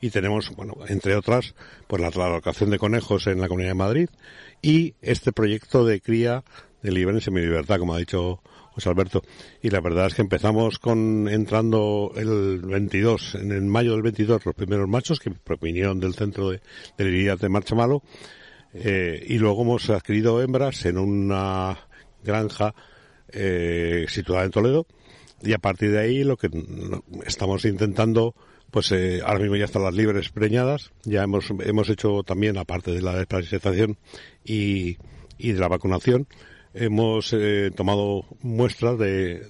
y tenemos, bueno, entre otras, pues la alocación de conejos en la Comunidad de Madrid y este proyecto de cría de libre en semilibertad, como ha dicho José Alberto. Y la verdad es que empezamos con entrando el 22, en el mayo del 22, los primeros machos que vinieron del centro de, de de Marcha Malo. Eh, y luego hemos adquirido hembras en una granja eh, situada en Toledo. Y a partir de ahí lo que estamos intentando pues eh, ahora mismo ya están las libres preñadas. Ya hemos, hemos hecho también, aparte de la desparasitación y, y de la vacunación, hemos eh, tomado muestras de,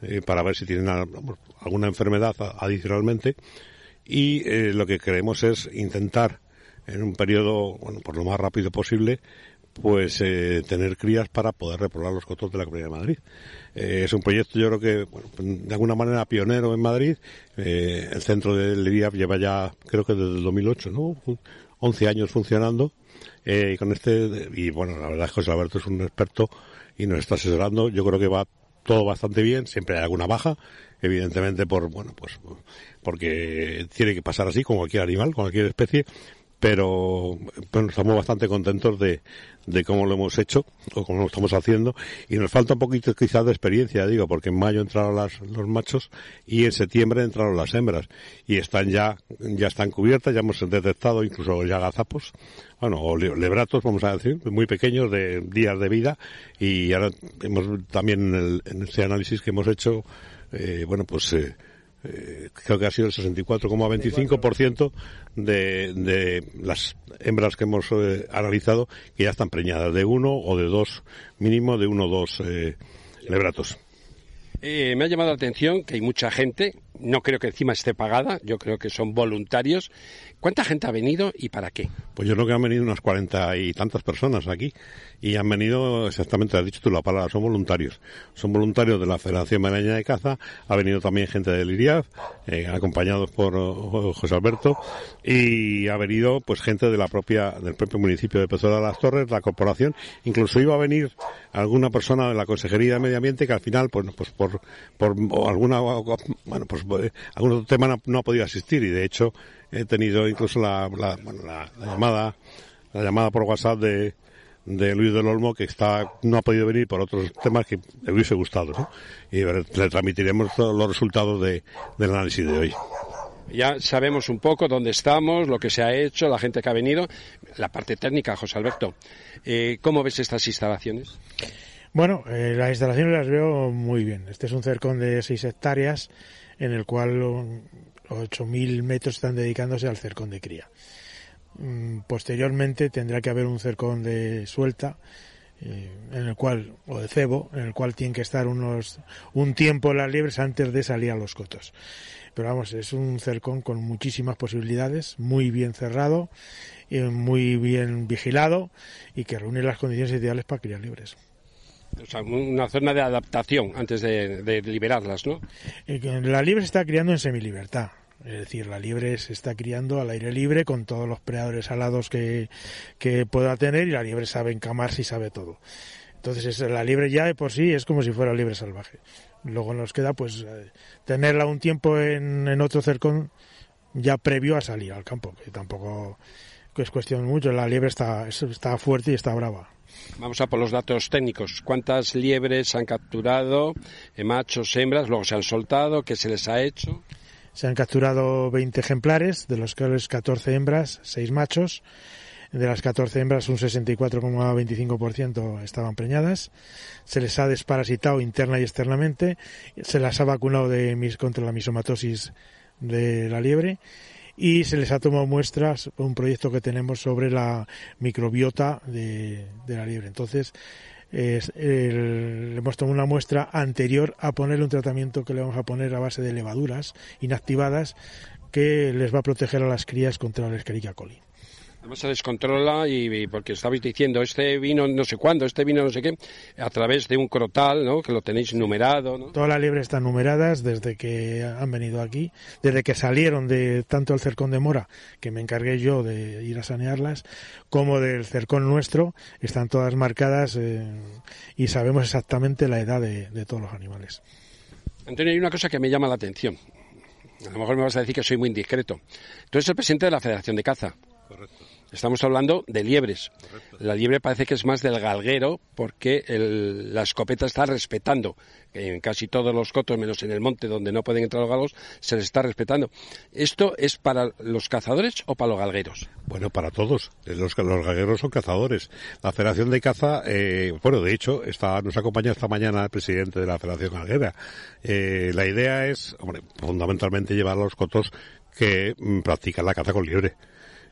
eh, para ver si tienen alguna enfermedad adicionalmente. Y lo que queremos es intentar, en un periodo, bueno, por lo más rápido posible, pues tener crías para poder reprobar los cotos de la Comunidad de Madrid. Eh, es un proyecto, yo creo que, bueno, de alguna manera pionero en Madrid. Eh, el centro del IAF lleva ya, creo que desde el 2008, ¿no? 11 años funcionando. Eh, y con este, y bueno, la verdad es que José Alberto es un experto y nos está asesorando. Yo creo que va todo bastante bien. Siempre hay alguna baja, evidentemente por, bueno, pues, porque tiene que pasar así con cualquier animal, con cualquier especie pero bueno, estamos bastante contentos de, de cómo lo hemos hecho o cómo lo estamos haciendo. Y nos falta un poquito quizás de experiencia, digo, porque en mayo entraron las, los machos y en septiembre entraron las hembras. Y están ya, ya están cubiertas, ya hemos detectado incluso ya gazapos, bueno, o lebratos, vamos a decir, muy pequeños de días de vida. Y ahora hemos también en, el, en este análisis que hemos hecho, eh, bueno, pues eh, eh, creo que ha sido el 64,25% de, de las hembras que hemos eh, analizado que ya están preñadas de uno o de dos, mínimo de uno o dos eh, lebratos. me ha llamado la atención que hay mucha gente, no creo que encima esté pagada, yo creo que son voluntarios. ¿Cuánta gente ha venido y para qué? Pues yo creo que han venido unas cuarenta y tantas personas aquí y han venido, exactamente, has dicho tú la palabra, son voluntarios. Son voluntarios de la Federación Malaña de Caza, ha venido también gente del IRIAF, eh, acompañados por oh, José Alberto, y ha venido pues gente de la propia, del propio municipio de Pezuela de las Torres, la corporación, incluso iba a venir alguna persona de la Consejería de Medio Ambiente que al final, pues, pues por, por alguna, bueno, pues algún otro tema no, no, ha podido asistir y de hecho he tenido incluso la, la, la llamada, la llamada por WhatsApp de, de Luis del Olmo que está no ha podido venir por otros temas que le hubiese gustado ¿no? y le transmitiremos los resultados de, del análisis de hoy. Ya sabemos un poco dónde estamos, lo que se ha hecho, la gente que ha venido, la parte técnica, José Alberto. Eh, ¿Cómo ves estas instalaciones? Bueno, eh, las instalaciones las veo muy bien. Este es un cercón de 6 hectáreas en el cual 8.000 metros están dedicándose al cercón de cría. Mm, posteriormente tendrá que haber un cercón de suelta eh, en el cual, o de cebo, en el cual tienen que estar unos, un tiempo las liebres antes de salir a los cotos. Pero vamos, es un cercón con muchísimas posibilidades, muy bien cerrado, muy bien vigilado y que reúne las condiciones ideales para criar libres. O sea, una zona de adaptación antes de, liberarlas, ¿no? Eh, la liebre se está criando en semilibertad. Es decir, la liebre se está criando al aire libre con todos los predadores alados que, pueda tener y la liebre sabe encamarse y sabe todo. Entonces, la liebre ya de por sí es como si fuera liebre salvaje. Luego nos queda, pues, eh, tenerla un tiempo en, en otro cercón ya previo a salir al campo, que tampoco es cuestión mucho. La liebre está, está fuerte y está brava. Vamos a por los datos técnicos. ¿Cuántas liebres han capturado, eh, machos, hembras? Luego se han soltado, ¿qué se les ha hecho? Se han capturado 20 ejemplares, de los cuales 14 hembras, 6 machos. De las 14 hembras, un 64,25% estaban preñadas. Se les ha desparasitado interna y externamente. Se las ha vacunado de, contra la misomatosis de la liebre y se les ha tomado muestras, un proyecto que tenemos sobre la microbiota de, la liebre. Entonces, le hemos tomado una muestra anterior a ponerle un tratamiento que le vamos a poner a base de levaduras inactivadas que les va a proteger a las crías contra la Escherichia coli. Además se descontrola y, porque estabais diciendo, este vino no sé cuándo, este vino no sé qué, a través de un crotal, ¿no? Que lo tenéis numerado, ¿no? Todas las liebres están numeradas desde que han venido aquí, desde que salieron de tanto el cercón de Mora, que me encargué yo de ir a sanearlas, como del cercón nuestro, están todas marcadas eh, y sabemos exactamente la edad de, de todos los animales. Antonio, hay una cosa que me llama la atención. A lo mejor me vas a decir que soy muy indiscreto. Tú eres el presidente de la Federación de Caza. Correcto. Estamos hablando de liebres. La liebre parece que es más del galguero porque la escopeta está respetando. En casi todos los cotos, menos en el monte donde no pueden entrar los galgos, se les está respetando. ¿Esto es para los cazadores o para los galgueros? Bueno, para todos. Los, los galgueros son cazadores. La Federación de Caza, eh, bueno, de hecho, está, nos acompaña esta mañana el presidente de la Federación Galguera. Eh, la idea es, hombre, fundamentalmente llevar a los cotos que mm, practican la caza con liebre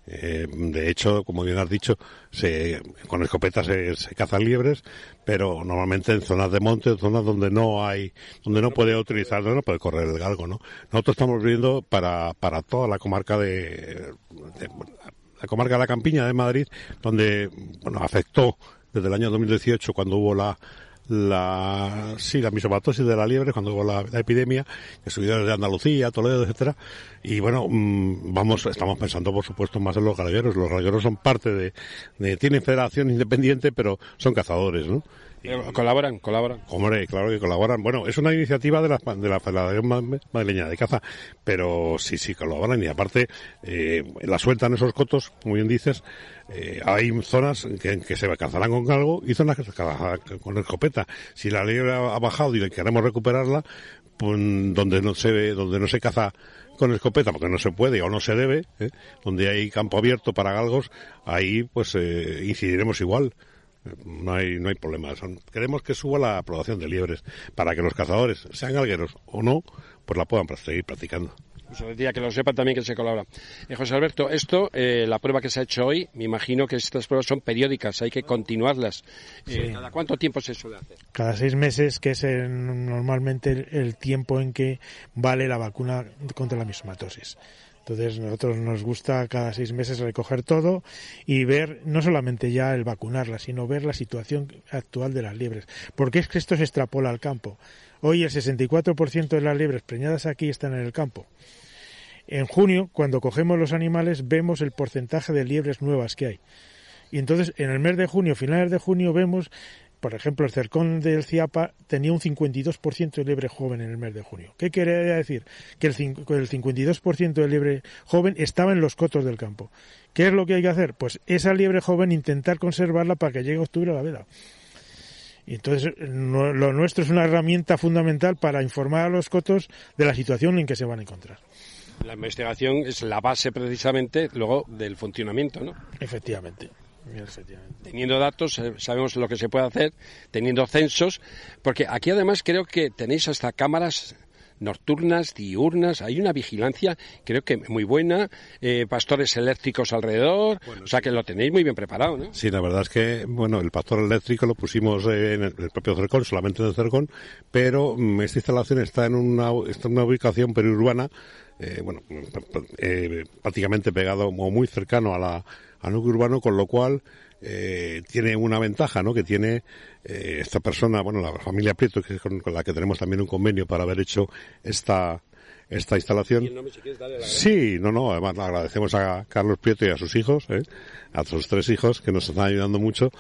eh, de hecho, como bien has dicho, se, con escopetas se, cazan liebres, pero normalmente en zonas de monte, zonas donde no hay, donde no puede utilizar, no puede correr el galgo, ¿no? Nosotros estamos viendo para, para toda la comarca de, la comarca de la Campiña de Madrid, donde, bueno, afectó desde el año 2018 cuando hubo la, la sí la misomatosis de la liebre cuando hubo la, epidemia que subió desde Andalucía Toledo etcétera. Y bueno mm, vamos estamos pensando por supuesto más en los galgueros los galgueros son parte de, de tienen federación independiente pero son cazadores no ¿Colaboran? ¿Colaboran? Hombre, claro que colaboran. Bueno, es una iniciativa de la, de la Federación Madrileña de Caza, pero sí, sí, colaboran y aparte eh, la sueltan esos cotos, como bien dices, eh, hay zonas que, que, se cazarán con algo y zonas que se cazarán con escopeta. Si la ley ha bajado y queremos recuperarla, pues donde no se donde no se caza con escopeta porque no se puede o no se debe, ¿eh? donde hay campo abierto para galgos, ahí pues eh, incidiremos igual no hay, no hay problema. queremos que suba la aprobación de liebres para que los cazadores, sean algueros o no, pues la puedan seguir practicando. Eso decía que lo sepan también que se colabora. Eh, José Alberto, esto, eh, la prueba que se ha hecho hoy, me imagino que estas pruebas son periódicas, hay que continuarlas. Eh, ¿Cada cuánto tiempo se suele hacer? Cada seis meses, que es normalmente el, tiempo en que vale la vacuna contra la misomatosis. Entonces nosotros nos gusta cada seis meses recoger todo y ver no solamente ya el vacunarla, sino ver la situación actual de las liebres. Porque es que esto se extrapola al campo. Hoy el 64% de las liebres preñadas aquí están en el campo. En junio, cuando cogemos los animales, vemos el porcentaje de liebres nuevas que hay. Y entonces, en el mes de junio, finales de junio, vemos por ejemplo, el cercón del CIAPA tenía un 52% de liebre joven en el mes de junio. ¿Qué quería decir? Que el, 52% de liebre joven estaba en los cotos del campo. ¿Qué es lo que hay que hacer? Pues esa liebre joven intentar conservarla para que llegue octubre a la veda. Y entonces lo nuestro es una herramienta fundamental para informar a los cotos de la situación en que se van a encontrar. La investigación es la base precisamente luego del funcionamiento, ¿no? Efectivamente. Teniendo datos, eh, sabemos lo que se puede hacer, teniendo censos, porque aquí además creo que tenéis hasta cámaras nocturnas, diurnas, hay una vigilancia, creo que muy buena, eh, pastores eléctricos alrededor, o sea que lo tenéis muy bien preparado, ¿no? Sí, la verdad es que, bueno, el pastor eléctrico lo pusimos en el, propio Cercón, solamente en el Cercón, pero mm, esta instalación está en una, está en una ubicación periurbana, eh, bueno, eh, prácticamente pegado o muy cercano a la, al núcleo urbano, con lo cual eh, tiene una ventaja, ¿no? Que tiene eh, esta persona, bueno, la familia Prieto, que es con, la que tenemos también un convenio para haber hecho esta esta instalación. sí, no, no, además le agradecemos a Carlos Prieto y a sus hijos, ¿eh? a sus tres hijos que nos están ayudando mucho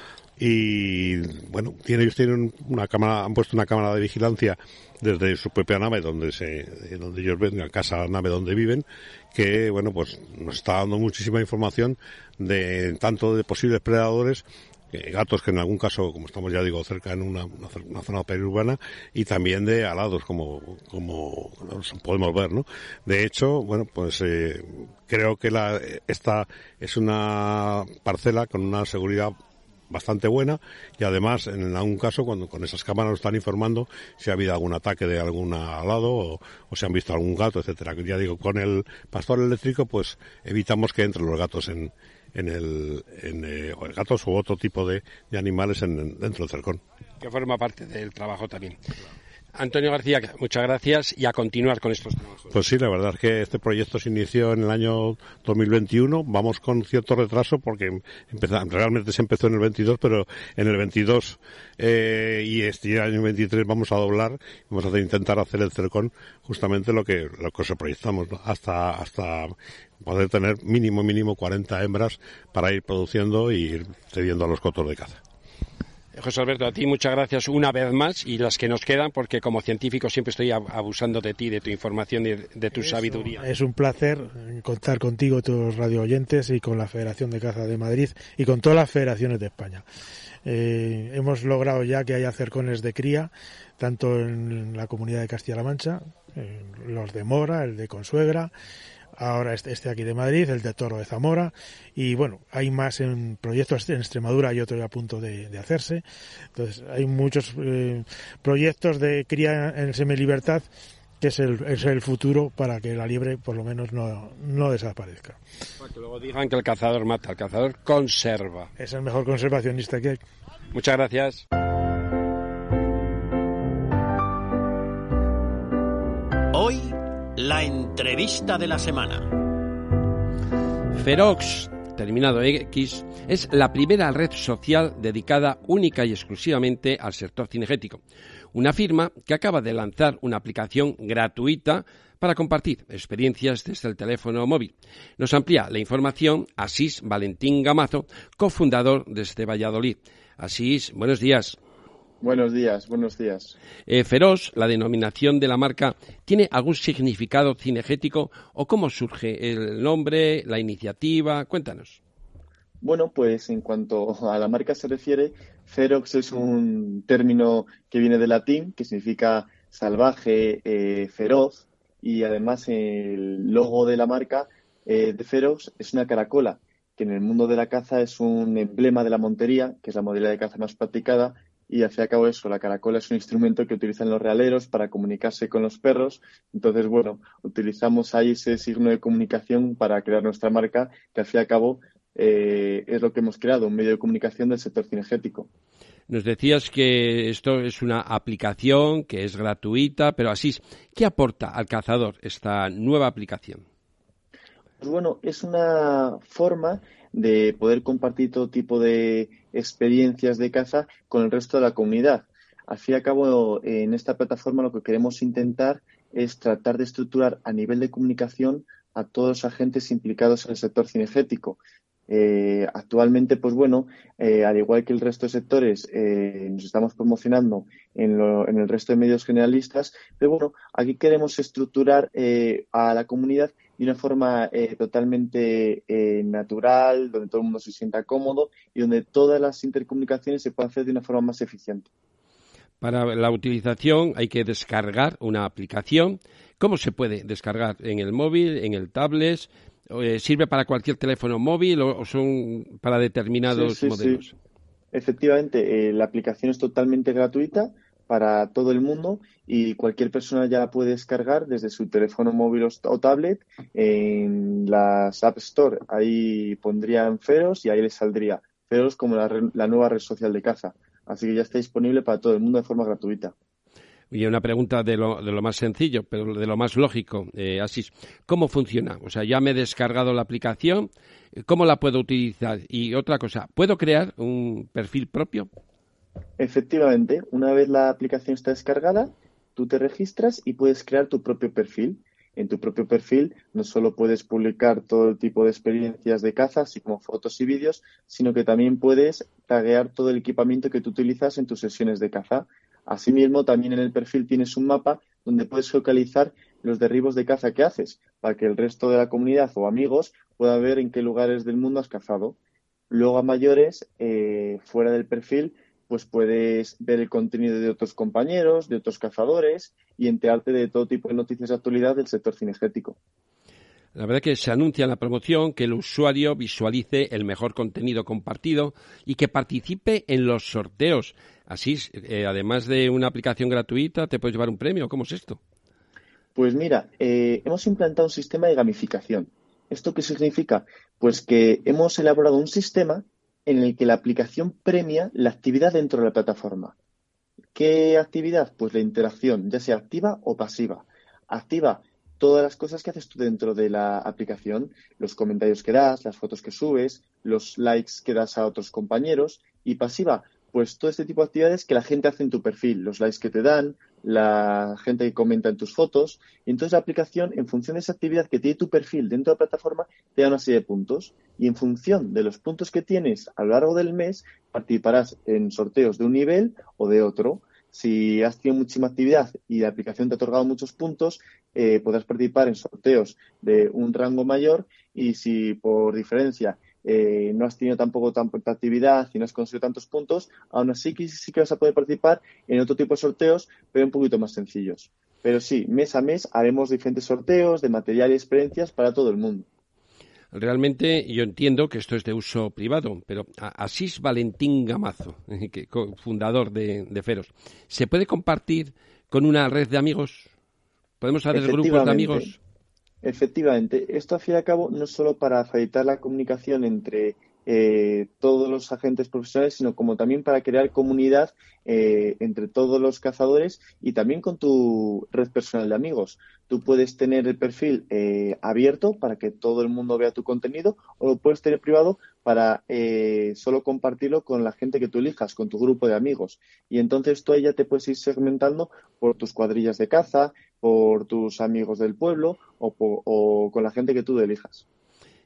y bueno, ellos tienen una cámara, han puesto una cámara de vigilancia desde su propia nave donde se, donde ellos ven, la casa, la nave donde viven, que bueno, pues nos está dando muchísima información de tanto de posibles predadores gatos que en algún caso, como estamos ya digo, cerca en una, zona periurbana, y también de alados, como, como podemos ver, ¿no? De hecho, bueno, pues eh, creo que la, esta es una parcela con una seguridad bastante buena y además en algún caso cuando con esas cámaras nos están informando si ha habido algún ataque de algún alado o, o si han visto algún gato, etcétera. Ya digo, con el pastor eléctrico pues evitamos que entren los gatos en, en el, en, eh, gatos u otro tipo de, animales en, dentro del cercón. Que forma parte del trabajo también. Antonio García, muchas gracias y a continuar con estos trabajos. Pues sí, la verdad es que este proyecto se inició en el año 2021. Vamos con cierto retraso porque realmente se empezó en el 22, pero en el 22 eh, y este año 23 vamos a doblar, vamos a intentar hacer el cercón justamente lo que lo que se proyectamos hasta hasta poder tener mínimo mínimo 40 hembras para ir produciendo y ir cediendo a los cotos de caza. José Alberto, a ti muchas gracias una vez más y las que nos quedan, porque como científico siempre estoy abusando de ti, de tu información y de tu sabiduría. Es un placer contar contigo, tus radio oyentes, y con la Federación de Caza de Madrid y con todas las federaciones de España. Eh, hemos logrado ya que haya cercones de cría, tanto en la comunidad de Castilla-La Mancha, los de Mora, el de Consuegra, ahora este, este, aquí de Madrid, el de Toro de Zamora, y bueno, hay más en proyectos en Extremadura y otro a punto de, hacerse. Entonces, hay muchos eh, proyectos de cría en semi-libertad que es el, es el futuro para que la liebre por lo menos no, no desaparezca. Para que luego digan que el cazador mata, el cazador conserva. Es el mejor conservacionista que hay. Muchas gracias. Hoy la entrevista de la semana. Ferox, terminado X, es la primera red social dedicada única y exclusivamente al sector cinegético. Una firma que acaba de lanzar una aplicación gratuita para compartir experiencias desde el teléfono móvil. Nos amplía la información Asís Valentín Gamazo, cofundador desde Valladolid. Asís, buenos días. Buenos días, buenos días. Eh, Feroz, la denominación de la marca, ¿tiene algún significado cinegético o cómo surge el nombre, la iniciativa? Cuéntanos. Bueno, pues en cuanto a la marca se refiere, Ferox es un término que viene del latín, que significa salvaje, eh, feroz, y además el logo de la marca eh, de Ferox es una caracola, que en el mundo de la caza es un emblema de la montería, que es la modalidad de caza más practicada, y al fin y al cabo eso, la caracola es un instrumento que utilizan los realeros para comunicarse con los perros. Entonces, bueno, utilizamos ahí ese signo de comunicación para crear nuestra marca, que al fin y al cabo eh, es lo que hemos creado, un medio de comunicación del sector cinegético. Nos decías que esto es una aplicación que es gratuita, pero así, ¿qué aporta al cazador esta nueva aplicación? Pues bueno, es una forma de poder compartir todo tipo de experiencias de caza con el resto de la comunidad. Al fin y al cabo, en esta plataforma lo que queremos intentar es tratar de estructurar a nivel de comunicación a todos los agentes implicados en el sector cinegético. Eh, actualmente, pues bueno, eh, al igual que el resto de sectores, eh, nos estamos promocionando en, en, el resto de medios generalistas, pero bueno, aquí queremos estructurar a la comunidad de una forma eh, totalmente eh, natural, donde todo el mundo se sienta cómodo y donde todas las intercomunicaciones se puedan hacer de una forma más eficiente. Para la utilización hay que descargar una aplicación. ¿Cómo se puede descargar? ¿En el móvil, en el tablet? Eh, ¿Sirve para cualquier teléfono móvil o, son para determinados modelos? Efectivamente, la aplicación es totalmente gratuita para todo el mundo y cualquier persona ya la puede descargar desde su teléfono móvil o tablet en las App Store. Ahí pondrían Feros y ahí les saldría Feros como la, nueva red social de caza. Así que ya está disponible para todo el mundo de forma gratuita. Y una pregunta de lo, de lo más sencillo, pero de lo más lógico, eh, Asís. ¿Cómo funciona? O sea, ya me he descargado la aplicación, ¿cómo la puedo utilizar? Y otra cosa, ¿puedo crear un perfil propio? Efectivamente, una vez la aplicación está descargada, tú te registras y puedes crear tu propio perfil. En tu propio perfil no solo puedes publicar todo el tipo de experiencias de caza, así como fotos y vídeos, sino que también puedes taguear todo el equipamiento que tú utilizas en tus sesiones de caza. Asimismo, también en el perfil tienes un mapa donde puedes localizar los derribos de caza que haces, para que el resto de la comunidad o amigos pueda ver en qué lugares del mundo has cazado. Luego, a mayores, eh, fuera del perfil, pues puedes ver el contenido de otros compañeros, de otros cazadores y enterarte de todo tipo de noticias de actualidad del sector cinegético. La verdad que se anuncia en la promoción que el usuario visualice el mejor contenido compartido y que participe en los sorteos. Así, eh, además de una aplicación gratuita, te puedes llevar un premio. ¿Cómo es esto? Pues mira, eh, hemos implantado un sistema de gamificación. ¿Esto qué significa? Pues que hemos elaborado un sistema en el que la aplicación premia la actividad dentro de la plataforma. ¿Qué actividad? Pues la interacción, ya sea activa o pasiva. Activa, todas las cosas que haces tú dentro de la aplicación, los comentarios que das, las fotos que subes, los likes que das a otros compañeros. Y pasiva, pues todo este tipo de actividades que la gente hace en tu perfil, los likes que te dan, la gente que comenta en tus fotos. Y entonces la aplicación, en función de esa actividad que tiene tu perfil dentro de la plataforma, te da una serie de puntos. Y en función de los puntos que tienes a lo largo del mes, participarás en sorteos de un nivel o de otro. Si has tenido muchísima actividad y la aplicación te ha otorgado muchos puntos, eh, podrás participar en sorteos de un rango mayor y si por diferencia eh, no has tenido tampoco tanta actividad y no has conseguido tantos puntos, aún así sí que vas a poder participar en otro tipo de sorteos, pero un poquito más sencillos. Pero sí, mes a mes haremos diferentes sorteos de material y experiencias para todo el mundo. Realmente yo entiendo que esto es de uso privado, pero Asís Valentín Gamazo, fundador de, de Feros, ¿se puede compartir con una red de amigos? ¿Podemos hacer grupos de amigos? Efectivamente, esto a fin y a cabo no solo para facilitar la comunicación entre eh, todos los agentes profesionales, sino como también para crear comunidad eh, entre todos los cazadores y también con tu red personal de amigos. Tú puedes tener el perfil eh, abierto para que todo el mundo vea tu contenido o lo puedes tener privado para solo compartirlo con la gente que tú elijas, con tu grupo de amigos. Y entonces tú ahí ya te puedes ir segmentando por tus cuadrillas de caza, por tus amigos del pueblo o, o con la gente que tú elijas.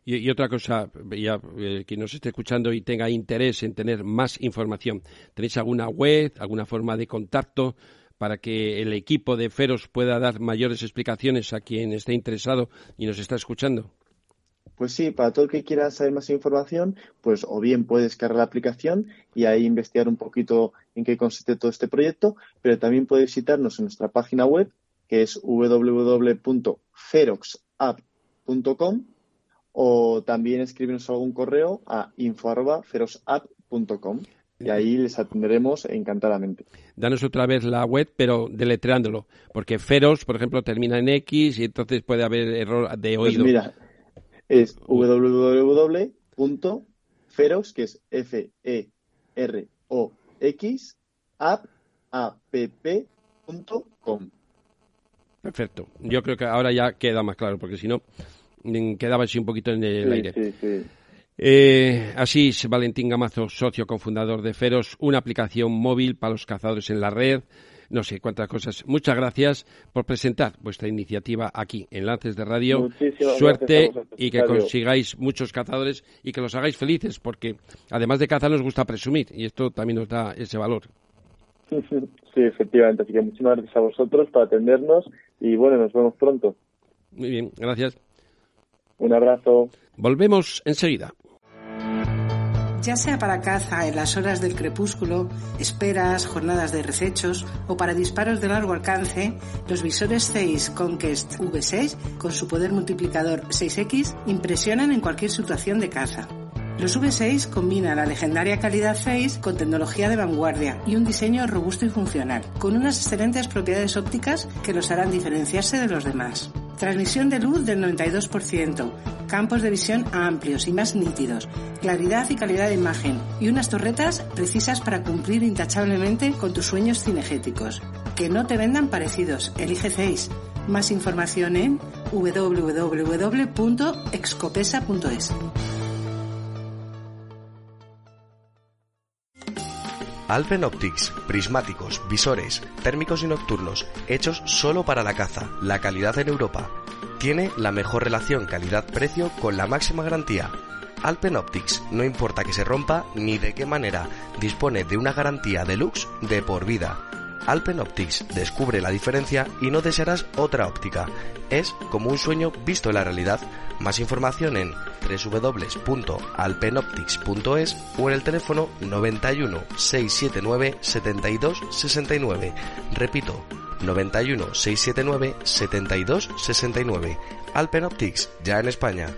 Y, otra cosa, ya, eh, quien nos esté escuchando y tenga interés en tener más información, ¿tenéis alguna web, alguna forma de contacto para que el equipo de Feros pueda dar mayores explicaciones a quien esté interesado y nos está escuchando? Pues sí, para todo el que quiera saber más información, pues o bien puedes descargar la aplicación y ahí investigar un poquito en qué consiste todo este proyecto, pero también puedes visitarnos en nuestra página web, que es www.feroxapp.com o también escribirnos algún correo a info.ferosapp.com y ahí les atenderemos encantadamente. Danos otra vez la web, pero deletreándolo, porque Feros, por ejemplo, termina en X y entonces puede haber error de pues oído. Pues mira, es www.ferox, que es F-E-R-O-X, app.com. Perfecto. Yo creo que ahora ya queda más claro, porque si no, quedaba así un poquito en el aire. Eh, así es Valentín Gamazo, socio cofundador de Feros, una aplicación móvil para los cazadores en la red. No sé cuántas cosas. Muchas gracias por presentar vuestra iniciativa aquí en Lances de Radio. Suerte y que consigáis muchos cazadores y que los hagáis felices, porque además de cazar nos gusta presumir y esto también nos da ese valor. Sí, efectivamente. Así que muchísimas gracias a vosotros por atendernos y bueno, nos vemos pronto. Muy bien, gracias. Un abrazo. Volvemos enseguida. Ya sea para caza en las horas del crepúsculo, esperas, jornadas de resechos o para disparos de largo alcance, los visores 6 Conquest V6 con su poder multiplicador 6X impresionan en cualquier situación de caza. Los V6 combinan la legendaria calidad Face con tecnología de vanguardia y un diseño robusto y funcional, con unas excelentes propiedades ópticas que los harán diferenciarse de los demás. Transmisión de luz del 92%, campos de visión amplios y más nítidos, claridad y calidad de imagen y unas torretas precisas para cumplir intachablemente con tus sueños cinegéticos. Que no te vendan parecidos, elige 6. Más información en www.excopesa.es. Alpen Optics, prismáticos, visores, térmicos y nocturnos, hechos solo para la caza, la calidad en Europa. Tiene la mejor relación calidad-precio con la máxima garantía. Alpen Optics, no importa que se rompa ni de qué manera, dispone de una garantía deluxe de por vida. Alpen Optics, descubre la diferencia y no desearás otra óptica. Es como un sueño visto en la realidad. Más información en www.alpenoptics.es o en el teléfono 91 679 72 69. Repito, 91 679 72 69. Alpen Optics, ya en España.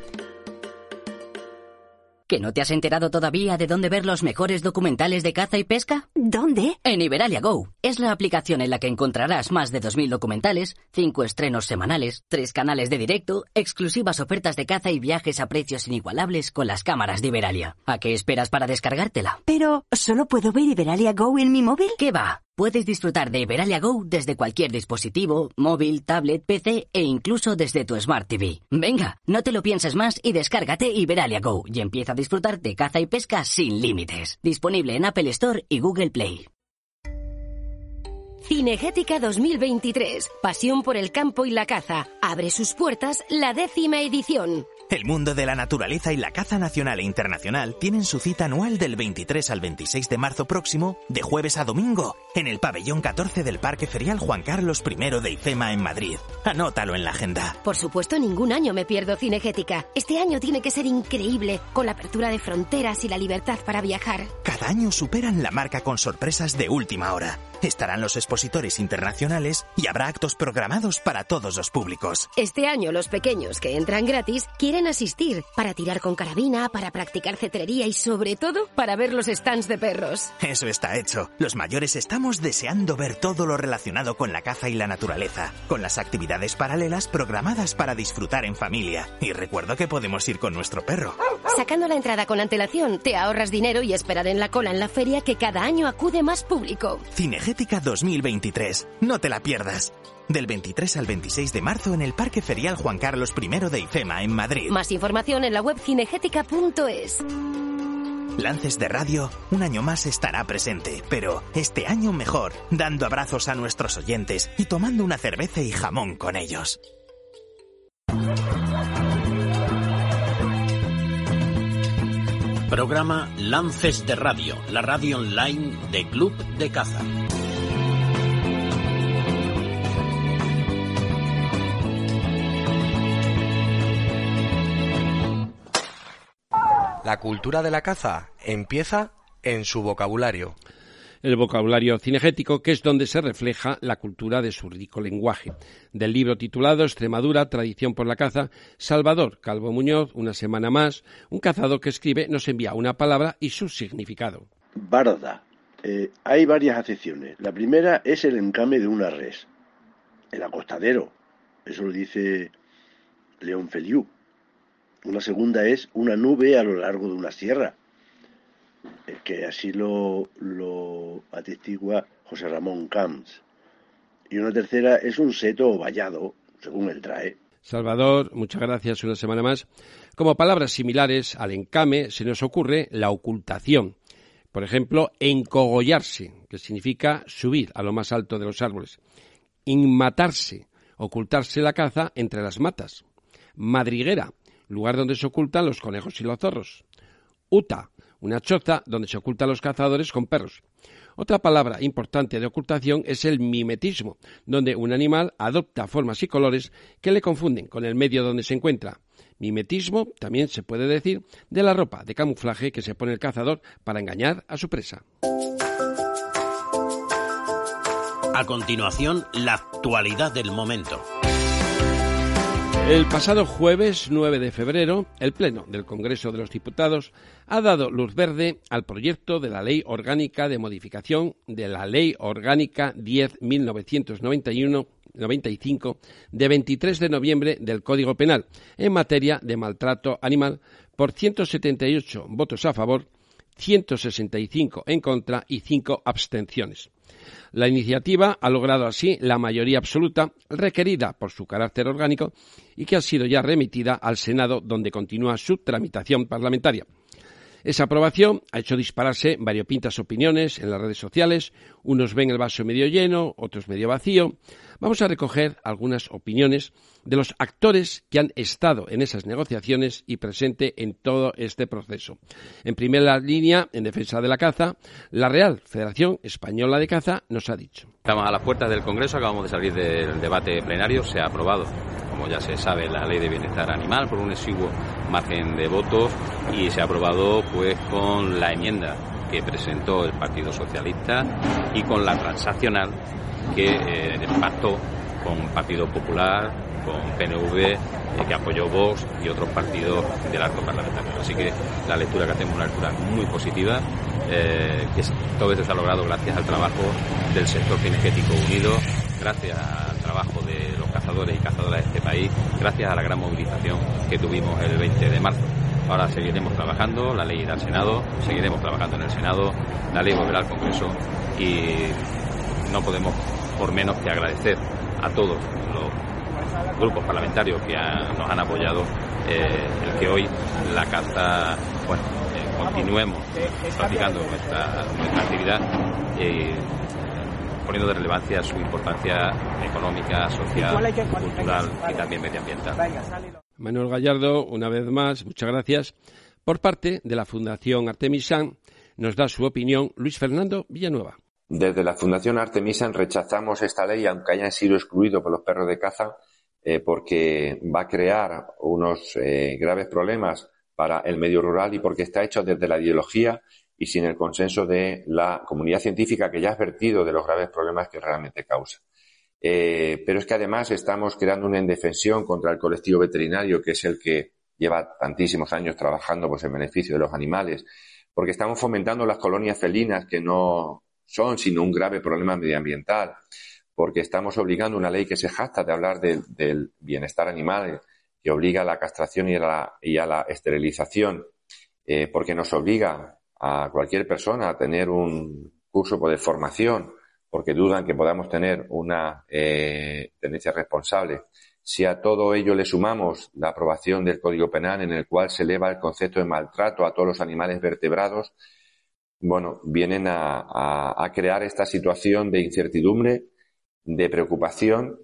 ¿Que no te has enterado todavía de dónde ver los mejores documentales de caza y pesca? ¿Dónde? En Iberalia Go. Es la aplicación en la que encontrarás más de 2.000 documentales, 5 estrenos semanales, 3 canales de directo, exclusivas ofertas de caza y viajes a precios inigualables con las cámaras de Iberalia. ¿A qué esperas para descargártela? Pero, ¿solo puedo ver Iberalia Go en mi móvil? ¿Qué va? Puedes disfrutar de Iberalia Go desde cualquier dispositivo, móvil, tablet, PC e incluso desde tu Smart TV. Venga, no te lo pienses más y descárgate Iberalia Go y empieza a disfrutar de caza y pesca sin límites. Disponible en Apple Store y Google Play. Cinegética 2023. Pasión por el campo y la caza. Abre sus puertas la décima edición. El mundo de la naturaleza y la caza nacional e internacional tienen su cita anual del 23 al 26 de marzo próximo, de jueves a domingo, en el pabellón 14 del Parque Ferial Juan Carlos I de IFEMA en Madrid. Anótalo en la agenda. Por supuesto, ningún año me pierdo Cinegética. Este año tiene que ser increíble, con la apertura de fronteras y la libertad para viajar. Cada año superan la marca con sorpresas de última hora. Estarán los expositores internacionales y habrá actos programados para todos los públicos. Este año los pequeños que entran gratis quieren asistir para tirar con carabina, para practicar cetrería y sobre todo para ver los stands de perros. Eso está hecho. Los mayores estamos deseando ver todo lo relacionado con la caza y la naturaleza, con las actividades paralelas programadas para disfrutar en familia. Y recuerdo que podemos ir con nuestro perro. Sacando la entrada con antelación, te ahorras dinero y esperar en la cola en la feria que cada año acude más público. Cinegética 2023. No te la pierdas. Del 23 al 26 de marzo en el Parque Ferial Juan Carlos I de IFEMA en Madrid. Más información en la web cinegética.es. Lances de Radio, un año más estará presente, pero este año mejor, dando abrazos a nuestros oyentes y tomando una cerveza y jamón con ellos. Programa Lances de Radio, la radio online de Club de Caza. La cultura de la caza empieza en su vocabulario. El vocabulario cinegético, que es donde se refleja la cultura de su rico lenguaje. Del libro titulado Extremadura, Tradición por la Caza, Salvador Calvo Muñoz, una semana más, un cazador que escribe nos envía una palabra y su significado. Barda. Eh, hay varias acepciones. La primera es el encame de una res. El acostadero. Eso lo dice León Feliu. Una segunda es una nube a lo largo de una sierra, que así lo, lo atestigua José Ramón Camps. Y una tercera es un seto vallado, según él trae. Salvador, muchas gracias una semana más. Como palabras similares al encame se nos ocurre la ocultación. Por ejemplo, encogollarse, que significa subir a lo más alto de los árboles. Inmatarse, ocultarse la caza entre las matas. Madriguera, lugar donde se ocultan los conejos y los zorros. Uta, una choza donde se ocultan los cazadores con perros. Otra palabra importante de ocultación es el mimetismo, donde un animal adopta formas y colores que le confunden con el medio donde se encuentra. Mimetismo también se puede decir de la ropa de camuflaje que se pone el cazador para engañar a su presa. A continuación, la actualidad del momento. El pasado jueves 9 de febrero, el Pleno del Congreso de los Diputados ha dado luz verde al proyecto de la Ley Orgánica de Modificación de la Ley Orgánica 10.1991-95 de 23 de noviembre del Código Penal en materia de maltrato animal por 178 votos a favor, 165 en contra y 5 abstenciones. La iniciativa ha logrado así la mayoría absoluta requerida por su carácter orgánico y que ha sido ya remitida al Senado, donde continúa su tramitación parlamentaria. Esa aprobación ha hecho dispararse variopintas opiniones en las redes sociales. Unos ven el vaso medio lleno, otros medio vacío. Vamos a recoger algunas opiniones de los actores que han estado en esas negociaciones y presente en todo este proceso. En primera línea, en defensa de la caza, la Real Federación Española de Caza nos ha dicho. Estamos a las puertas del Congreso, acabamos de salir del debate plenario, se ha aprobado como ya se sabe, la ley de bienestar animal por un exiguo margen de votos y se ha aprobado pues con la enmienda que presentó el Partido Socialista y con la transaccional que eh, pactó con Partido Popular, con PNV, eh, que apoyó Vox y otros partidos del arco parlamentario. Así que la lectura que hacemos es una lectura muy positiva, eh, que todo esto se ha logrado gracias al trabajo del sector cinegético unido, gracias al trabajo de los cazadores y cazadoras de este país, gracias a la gran movilización que tuvimos el 20 de marzo. Ahora seguiremos trabajando, la ley irá al Senado, seguiremos trabajando en el Senado, la ley volverá al Congreso y no podemos por menos que agradecer a todos los grupos parlamentarios que nos han apoyado eh, el que hoy la caza, bueno, eh, continuemos practicando nuestra, nuestra actividad eh, poniendo de relevancia su importancia económica, social, cultural y también medioambiental. Manuel Gallardo, una vez más, muchas gracias. Por parte de la Fundación Artemisan, nos da su opinión Luis Fernando Villanueva. Desde la Fundación Artemisan rechazamos esta ley, aunque hayan sido excluidos por los perros de caza, eh, porque va a crear unos eh, graves problemas para el medio rural y porque está hecho desde la ideología y sin el consenso de la comunidad científica que ya ha advertido de los graves problemas que realmente causa. Eh, pero es que además estamos creando una indefensión contra el colectivo veterinario, que es el que lleva tantísimos años trabajando pues, en beneficio de los animales, porque estamos fomentando las colonias felinas que no son sino un grave problema medioambiental, porque estamos obligando una ley que se jacta de hablar del bienestar animal, que obliga a la castración y a la, y a la esterilización, eh, porque nos obliga a cualquier persona a tener un curso de formación, porque dudan que podamos tener una eh, tendencia responsable. Si a todo ello le sumamos la aprobación del Código Penal en el cual se eleva el concepto de maltrato a todos los animales vertebrados, bueno, vienen a, crear esta situación de incertidumbre, de preocupación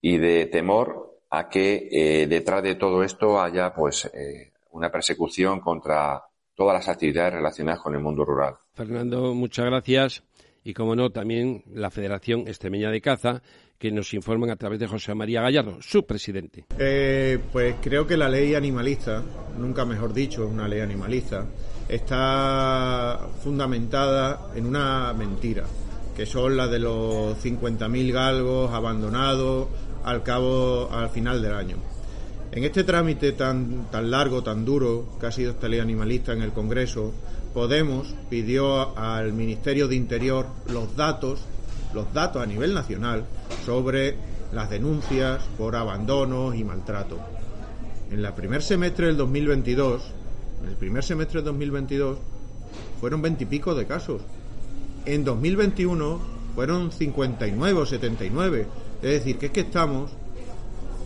y de temor a que eh, detrás de todo esto haya pues eh, una persecución contra todas las actividades relacionadas con el mundo rural. Fernando, muchas gracias. Y como no, también la Federación Extremeña de Caza, que nos informan a través de José María Gallardo, su presidente. Eh, pues creo que la ley animalista, nunca mejor dicho, una ley animalista, está fundamentada en una mentira, que son las de los 50.000 galgos abandonados al cabo, al final del año. En este trámite tan, tan largo, tan duro, que ha sido esta ley animalista en el Congreso, Podemos pidió al Ministerio de Interior los datos, los datos a nivel nacional sobre las denuncias por abandonos y maltrato. En el primer semestre del 2022 en el primer semestre de 2022 fueron veintipico de casos. En 2021 fueron 59 o 79. Es decir, que es que estamos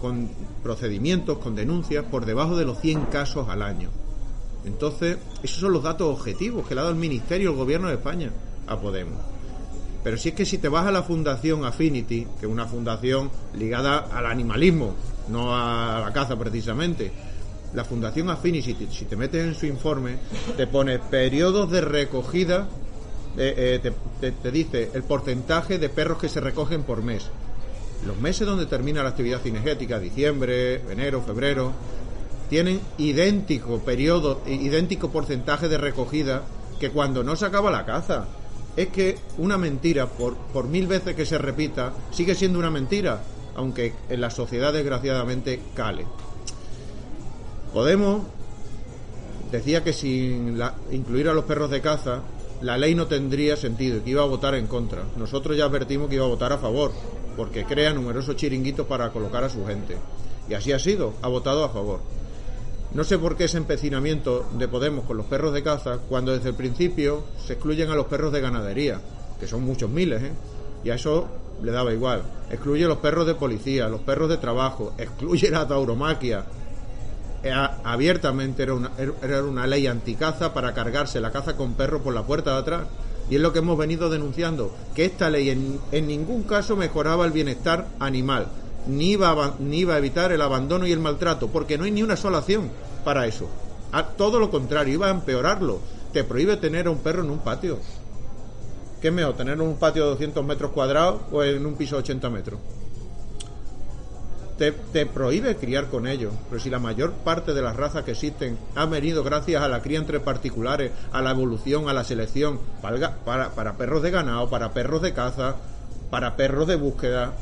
con procedimientos, con denuncias por debajo de los 100 casos al año. Entonces, esos son los datos objetivos que le ha dado el Ministerio, el Gobierno de España a Podemos. Pero si es que si te vas a la Fundación Affinity, que es una fundación ligada al animalismo, no a la caza precisamente, la Fundación Affinity, si te, metes en su informe, te pone periodos de recogida, eh, eh, te, dice el porcentaje de perros que se recogen por mes. Los meses donde termina la actividad cinegética, diciembre, enero, febrero, tienen idéntico periodo, idéntico porcentaje de recogida que cuando no se acaba la caza. Es que una mentira, por, por mil veces que se repita, sigue siendo una mentira aunque en la sociedad desgraciadamente cale. Podemos decía que sin incluir a los perros de caza la ley no tendría sentido y que iba a votar en contra. Nosotros ya advertimos que iba a votar a favor, porque crea numerosos chiringuitos para colocar a su gente. Y así ha sido, ha votado a favor. No sé por qué ese empecinamiento de Podemos con los perros de caza, cuando desde el principio se excluyen a los perros de ganadería, que son muchos miles, ¿eh? y a eso le daba igual. Excluye los perros de policía, los perros de trabajo, excluye la tauromaquia, abiertamente era una, era una ley anticaza para cargarse la caza con perro por la puerta de atrás. Y es lo que hemos venido denunciando, que esta ley en, en ningún caso mejoraba el bienestar animal, ni iba, a, ni iba a evitar el abandono y el maltrato, porque no hay ni una sola acción para eso. A, todo lo contrario, iba a empeorarlo. Te prohíbe tener a un perro en un patio. ¿Qué es mejor, tener un patio de 200 metros cuadrados o en un piso de 80 metros? Te, prohíbe criar con ellos. Pero si la mayor parte de las razas que existen han venido gracias a la cría entre particulares, a la evolución, a la selección, para, para, perros de ganado, para perros de caza, para perros de búsqueda.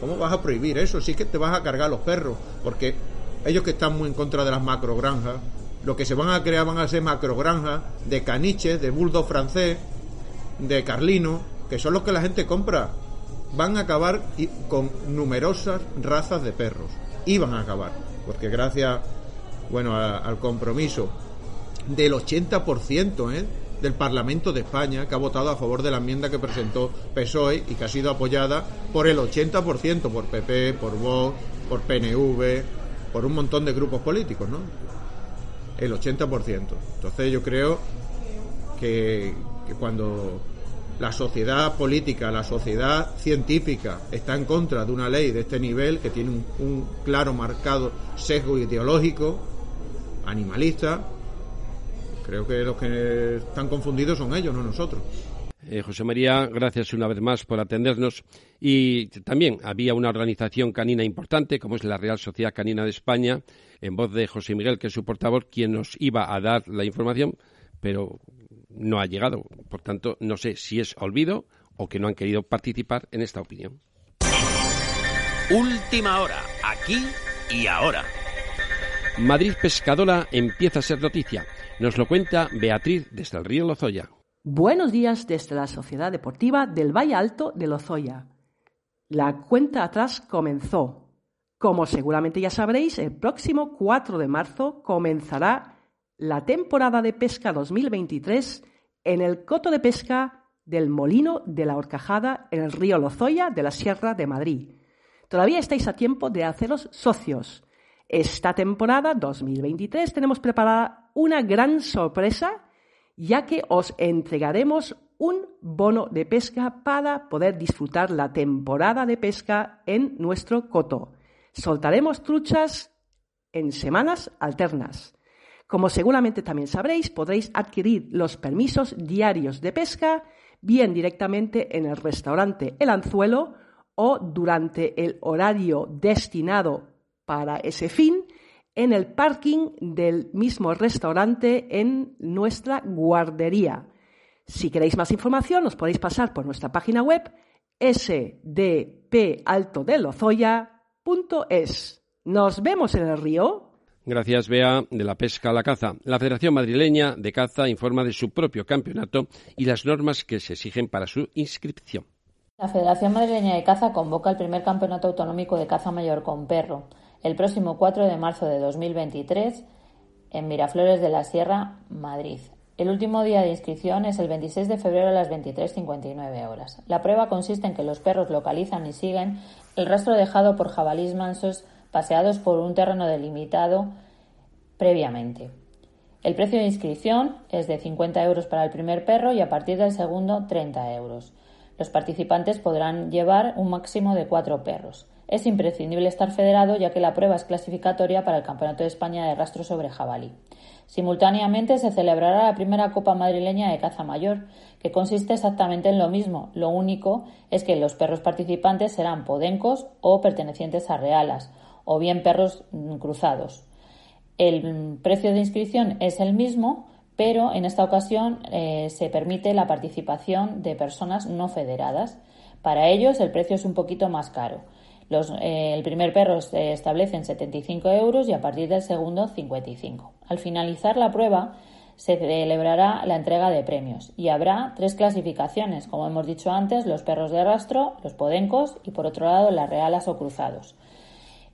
¿Cómo vas a prohibir eso? Sí que te vas a cargar los perros, porque ellos que están muy en contra de las macrogranjas, lo que se van a crear van a ser macrogranjas de caniches, de bulldog francés, de carlino, que son los que la gente compra van a acabar con numerosas razas de perros. Iban a acabar, porque gracias bueno, al compromiso del 80% ¿eh? del Parlamento de España que ha votado a favor de la enmienda que presentó PSOE y que ha sido apoyada por el 80%, por PP, por Vox, por PNV, por un montón de grupos políticos, ¿no? El 80%. Entonces yo creo que, que cuando la sociedad política, la sociedad científica está en contra de una ley de este nivel que tiene un, claro marcado sesgo ideológico, animalista. Creo que los que están confundidos son ellos, no nosotros. Eh, José María, gracias una vez más por atendernos. Y también había una organización canina importante, como es la Real Sociedad Canina de España, en voz de José Miguel, que es su portavoz, quien nos iba a dar la información, pero no ha llegado. Por tanto, no sé si es olvido o que no han querido participar en esta opinión. Última hora, aquí y ahora. Madrid Pescadora empieza a ser noticia. Nos lo cuenta Beatriz desde el río Lozoya. Buenos días desde la Sociedad Deportiva del Valle Alto de Lozoya. La cuenta atrás comenzó. Como seguramente ya sabréis, el próximo 4 de marzo comenzará la temporada de pesca 2023 en el coto de pesca del Molino de la Horcajada en el río Lozoya de la Sierra de Madrid. Todavía estáis a tiempo de haceros socios. Esta temporada 2023 tenemos preparada una gran sorpresa, ya que os entregaremos un bono de pesca para poder disfrutar la temporada de pesca en nuestro coto. Soltaremos truchas en semanas alternas. Como seguramente también sabréis, podréis adquirir los permisos diarios de pesca bien directamente en el restaurante El Anzuelo o durante el horario destinado para ese fin en el parking del mismo restaurante en nuestra guardería. Si queréis más información, os podéis pasar por nuestra página web sdpaltodelozoya.es. Nos vemos en el río. Gracias, Bea, de la pesca a la caza. La Federación Madrileña de Caza informa de su propio campeonato y las normas que se exigen para su inscripción. La Federación Madrileña de Caza convoca el primer campeonato autonómico de caza mayor con perro el próximo 4 de marzo de 2023 en Miraflores de la Sierra, Madrid. El último día de inscripción es el 26 de febrero a las 23.59 horas. La prueba consiste en que los perros localizan y siguen el rastro dejado por jabalís mansos paseados por un terreno delimitado previamente. El precio de inscripción es de 50 euros para el primer perro y a partir del segundo 30 euros. Los participantes podrán llevar un máximo de cuatro perros. Es imprescindible estar federado ya que la prueba es clasificatoria para el Campeonato de España de Rastro sobre Jabalí. Simultáneamente se celebrará la primera Copa Madrileña de Caza Mayor, que consiste exactamente en lo mismo. Lo único es que los perros participantes serán podencos o pertenecientes a realas, o bien perros cruzados. El precio de inscripción es el mismo, pero en esta ocasión eh, se permite la participación de personas no federadas. Para ellos el precio es un poquito más caro. Eh, el primer perro se establece en 75 euros y a partir del segundo 55. Al finalizar la prueba se celebrará la entrega de premios y habrá tres clasificaciones, como hemos dicho antes, los perros de rastro, los podencos y por otro lado las realas o cruzados.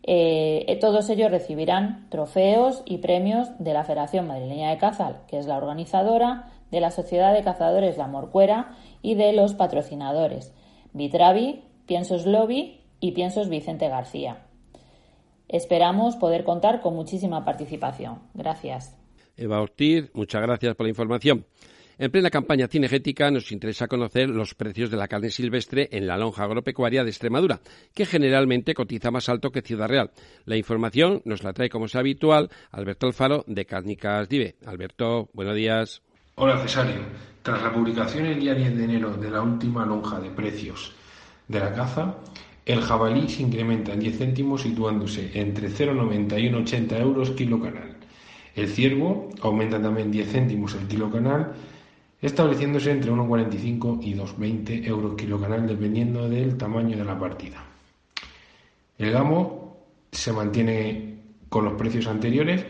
Eh, todos ellos recibirán trofeos y premios de la Federación Madrileña de Caza, que es la organizadora, de la Sociedad de Cazadores La Morcuera y de los patrocinadores Vitravi, Piensos Lobby y Piensos Vicente García. Esperamos poder contar con muchísima participación. Gracias. Eva Ortiz, muchas gracias por la información. En plena campaña cinegética nos interesa conocer los precios de la carne silvestre en la lonja agropecuaria de Extremadura, que generalmente cotiza más alto que Ciudad Real. La información nos la trae, como es habitual, Alberto Alfaro de Cárnicas Dive. Alberto, buenos días. Hola Cesario. Tras la publicación el día 10 de enero de la última lonja de precios de la caza, el jabalí se incrementa en 10 céntimos situándose entre 0,90 y 1,80 euros kilo canal. El ciervo aumenta también 10 céntimos el kilo canal, estableciéndose entre 1,45 y 2,20 euros kilo canal dependiendo del tamaño de la partida. El gamo se mantiene con los precios anteriores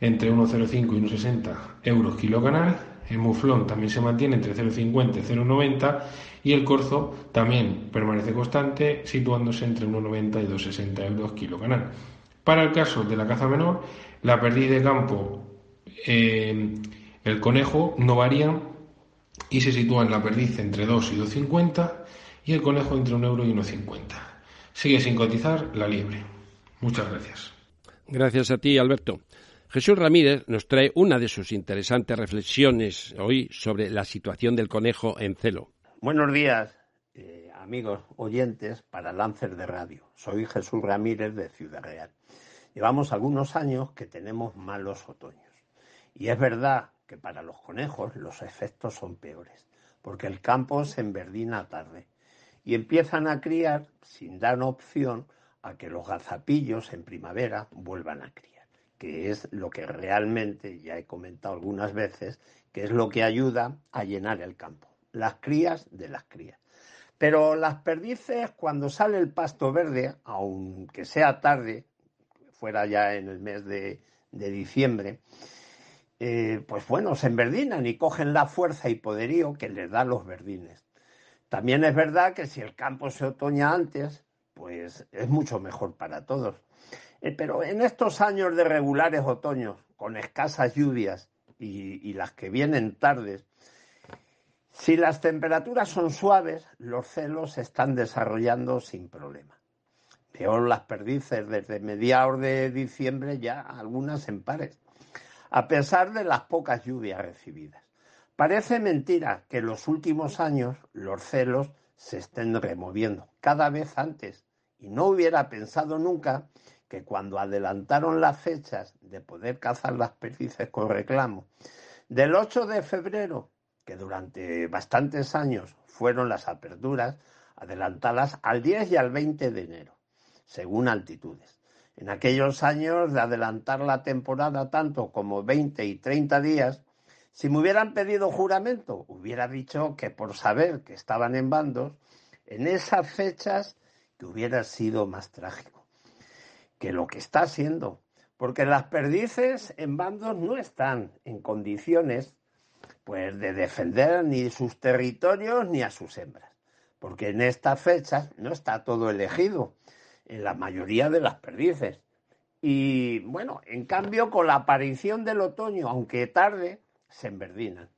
entre 1,05 y 1,60 euros kilo canal. El muflón también se mantiene entre 0,50 y 0,90 y el corzo también permanece constante situándose entre 1,90 y 2,60 euros kilo canal. Para el caso de la caza menor, la perdiz de campo, eh, el conejo no varían y se sitúa en la perdiz entre 2 y 2,50 y el conejo entre 1 euro y 1,50. Sigue sin cotizar la liebre. Muchas gracias. Gracias a ti, Alberto. Jesús Ramírez nos trae una de sus interesantes reflexiones hoy sobre la situación del conejo en celo. Buenos días, eh, amigos oyentes para Lancer de Radio. Soy Jesús Ramírez de Ciudad Real. Llevamos algunos años que tenemos malos otoños. Y es verdad que para los conejos los efectos son peores, porque el campo se enverdina tarde y empiezan a criar sin dar opción a que los gazapillos en primavera vuelvan a criar, que es lo que realmente, ya he comentado algunas veces, que es lo que ayuda a llenar el campo, las crías de las crías. Pero las perdices, cuando sale el pasto verde, aunque sea tarde, fuera ya en el mes de, de diciembre, eh, pues bueno, se enverdinan y cogen la fuerza y poderío que les da los verdines. También es verdad que si el campo se otoña antes, pues es mucho mejor para todos. Eh, pero en estos años de regulares otoños, con escasas lluvias y, las que vienen tardes, si las temperaturas son suaves, los celos se están desarrollando sin problema. Peor las perdices desde mediados de diciembre ya algunas en pares a pesar de las pocas lluvias recibidas. Parece mentira que en los últimos años los celos se estén removiendo cada vez antes y no hubiera pensado nunca que cuando adelantaron las fechas de poder cazar las perdices con reclamo del 8 de febrero, que durante bastantes años fueron las aperturas, adelantadas al 10 y al 20 de enero, según altitudes. En aquellos años de adelantar la temporada tanto como 20 y 30 días, si me hubieran pedido juramento, hubiera dicho que por saber que estaban en bandos, en esas fechas que hubiera sido más trágico que lo que está siendo, porque las perdices en bandos no están en condiciones pues de defender ni sus territorios ni a sus hembras, porque en estas fechas no está todo elegido en la mayoría de las perdices. Y bueno, en cambio, con la aparición del otoño, aunque tarde, se enverdinan.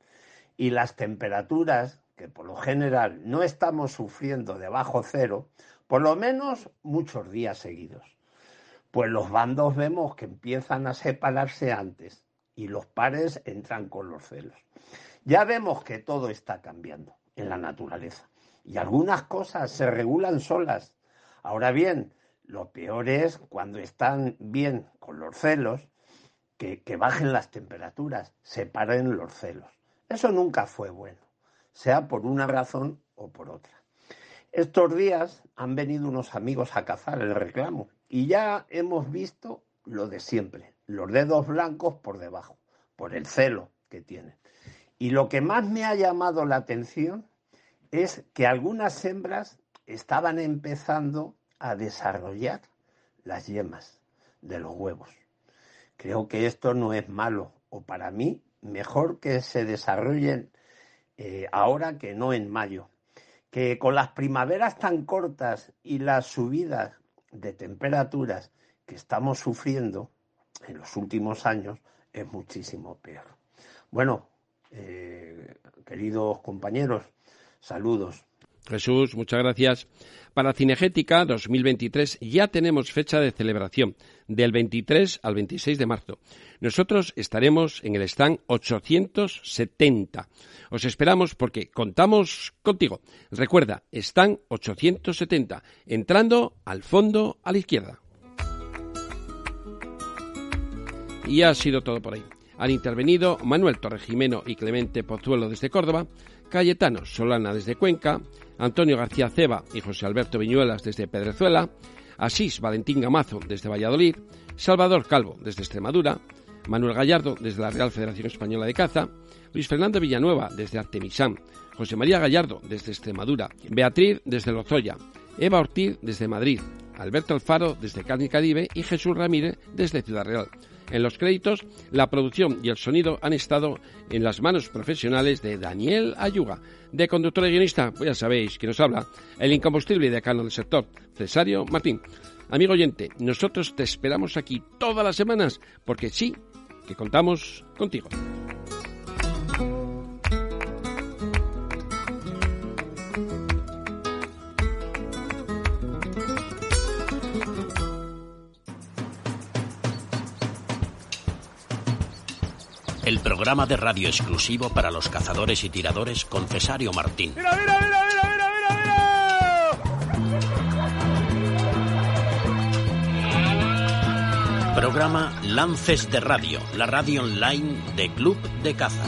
Y las temperaturas, que por lo general no estamos sufriendo debajo cero, por lo menos muchos días seguidos. Pues los bandos vemos que empiezan a separarse antes y los pares entran con los celos. Ya vemos que todo está cambiando en la naturaleza y algunas cosas se regulan solas. Ahora bien, lo peor es cuando están bien con los celos, que, bajen las temperaturas, separen los celos. Eso nunca fue bueno, sea por una razón o por otra. Estos días han venido unos amigos a cazar el reclamo y ya hemos visto lo de siempre, los dedos blancos por debajo, por el celo que tienen. Y lo que más me ha llamado la atención es que algunas hembras estaban empezando a desarrollar las yemas de los huevos. Creo que esto no es malo, o para mí, mejor que se desarrollen eh, ahora que no en mayo. Que con las primaveras tan cortas y las subidas de temperaturas que estamos sufriendo en los últimos años es muchísimo peor. Bueno, eh, queridos compañeros, saludos. Jesús, muchas gracias. Para Cinegética 2023 ya tenemos fecha de celebración, del 23 al 26 de marzo. Nosotros estaremos en el stand 870. Os esperamos porque contamos contigo. Recuerda, stand 870, entrando al fondo a la izquierda. Y ha sido todo por ahí. Han intervenido Manuel Torregimeno y Clemente Pozuelo desde Córdoba, Cayetano Solana desde Cuenca, Antonio García Ceba y José Alberto Viñuelas desde Pedrezuela, Asís Valentín Gamazo desde Valladolid, Salvador Calvo desde Extremadura, Manuel Gallardo desde la Real Federación Española de Caza, Luis Fernando Villanueva desde Artemisán, José María Gallardo desde Extremadura, Beatriz desde Lozoya, Eva Ortiz desde Madrid, Alberto Alfaro desde Cádiz Caribe y Jesús Ramírez desde Ciudad Real. En los créditos, la producción y el sonido han estado en las manos profesionales de Daniel Ayuga. De conductor y guionista, pues ya sabéis que nos habla el incombustible decano del sector, Cesario Martín. Amigo oyente, nosotros te esperamos aquí todas las semanas, porque sí, que contamos contigo. El programa de radio exclusivo para los cazadores y tiradores con Cesario Martín. ¡Mira, mira, mira, mira, mira, mira, mira! Programa Lances de Radio, la radio online de Club de Caza.